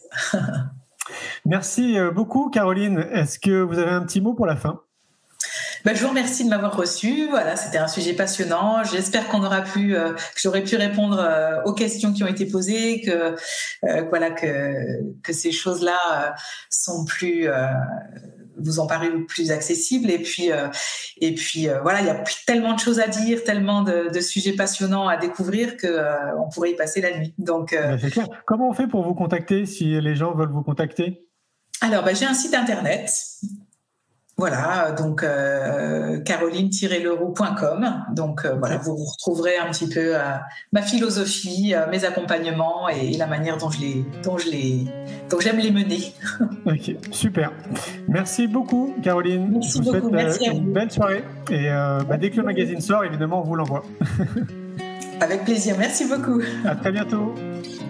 Merci euh, beaucoup, Caroline. Est-ce que vous avez un petit mot pour la fin? Ben, je vous remercie de m'avoir reçu. Voilà, c'était un sujet passionnant. J'espère qu'on aura pu, euh, que j'aurai pu répondre euh, aux questions qui ont été posées, que voilà que que ces choses-là sont plus vous ont paru plus accessibles. Et puis, euh, et puis euh, voilà, il y a tellement de choses à dire, tellement de, sujets passionnants à découvrir que euh, on pourrait y passer la nuit. Donc, Comment on fait pour vous contacter si les gens veulent vous contacter? Alors, ben, j'ai un site internet voilà, donc euh, caroline-leroux.com. Donc euh, voilà, vous retrouverez un petit peu euh, ma philosophie, mes accompagnements et, la manière dont je les, dont je les, dont j'aime les mener. ok, super. Merci beaucoup, Caroline. Merci je vous beaucoup. souhaite une belle soirée. Et bah, dès que le magazine sort, évidemment, on vous l'envoie. Avec plaisir. Merci beaucoup. À très bientôt.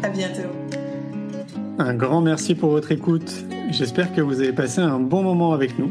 À bientôt. Un grand merci pour votre écoute. J'espère que vous avez passé un bon moment avec nous.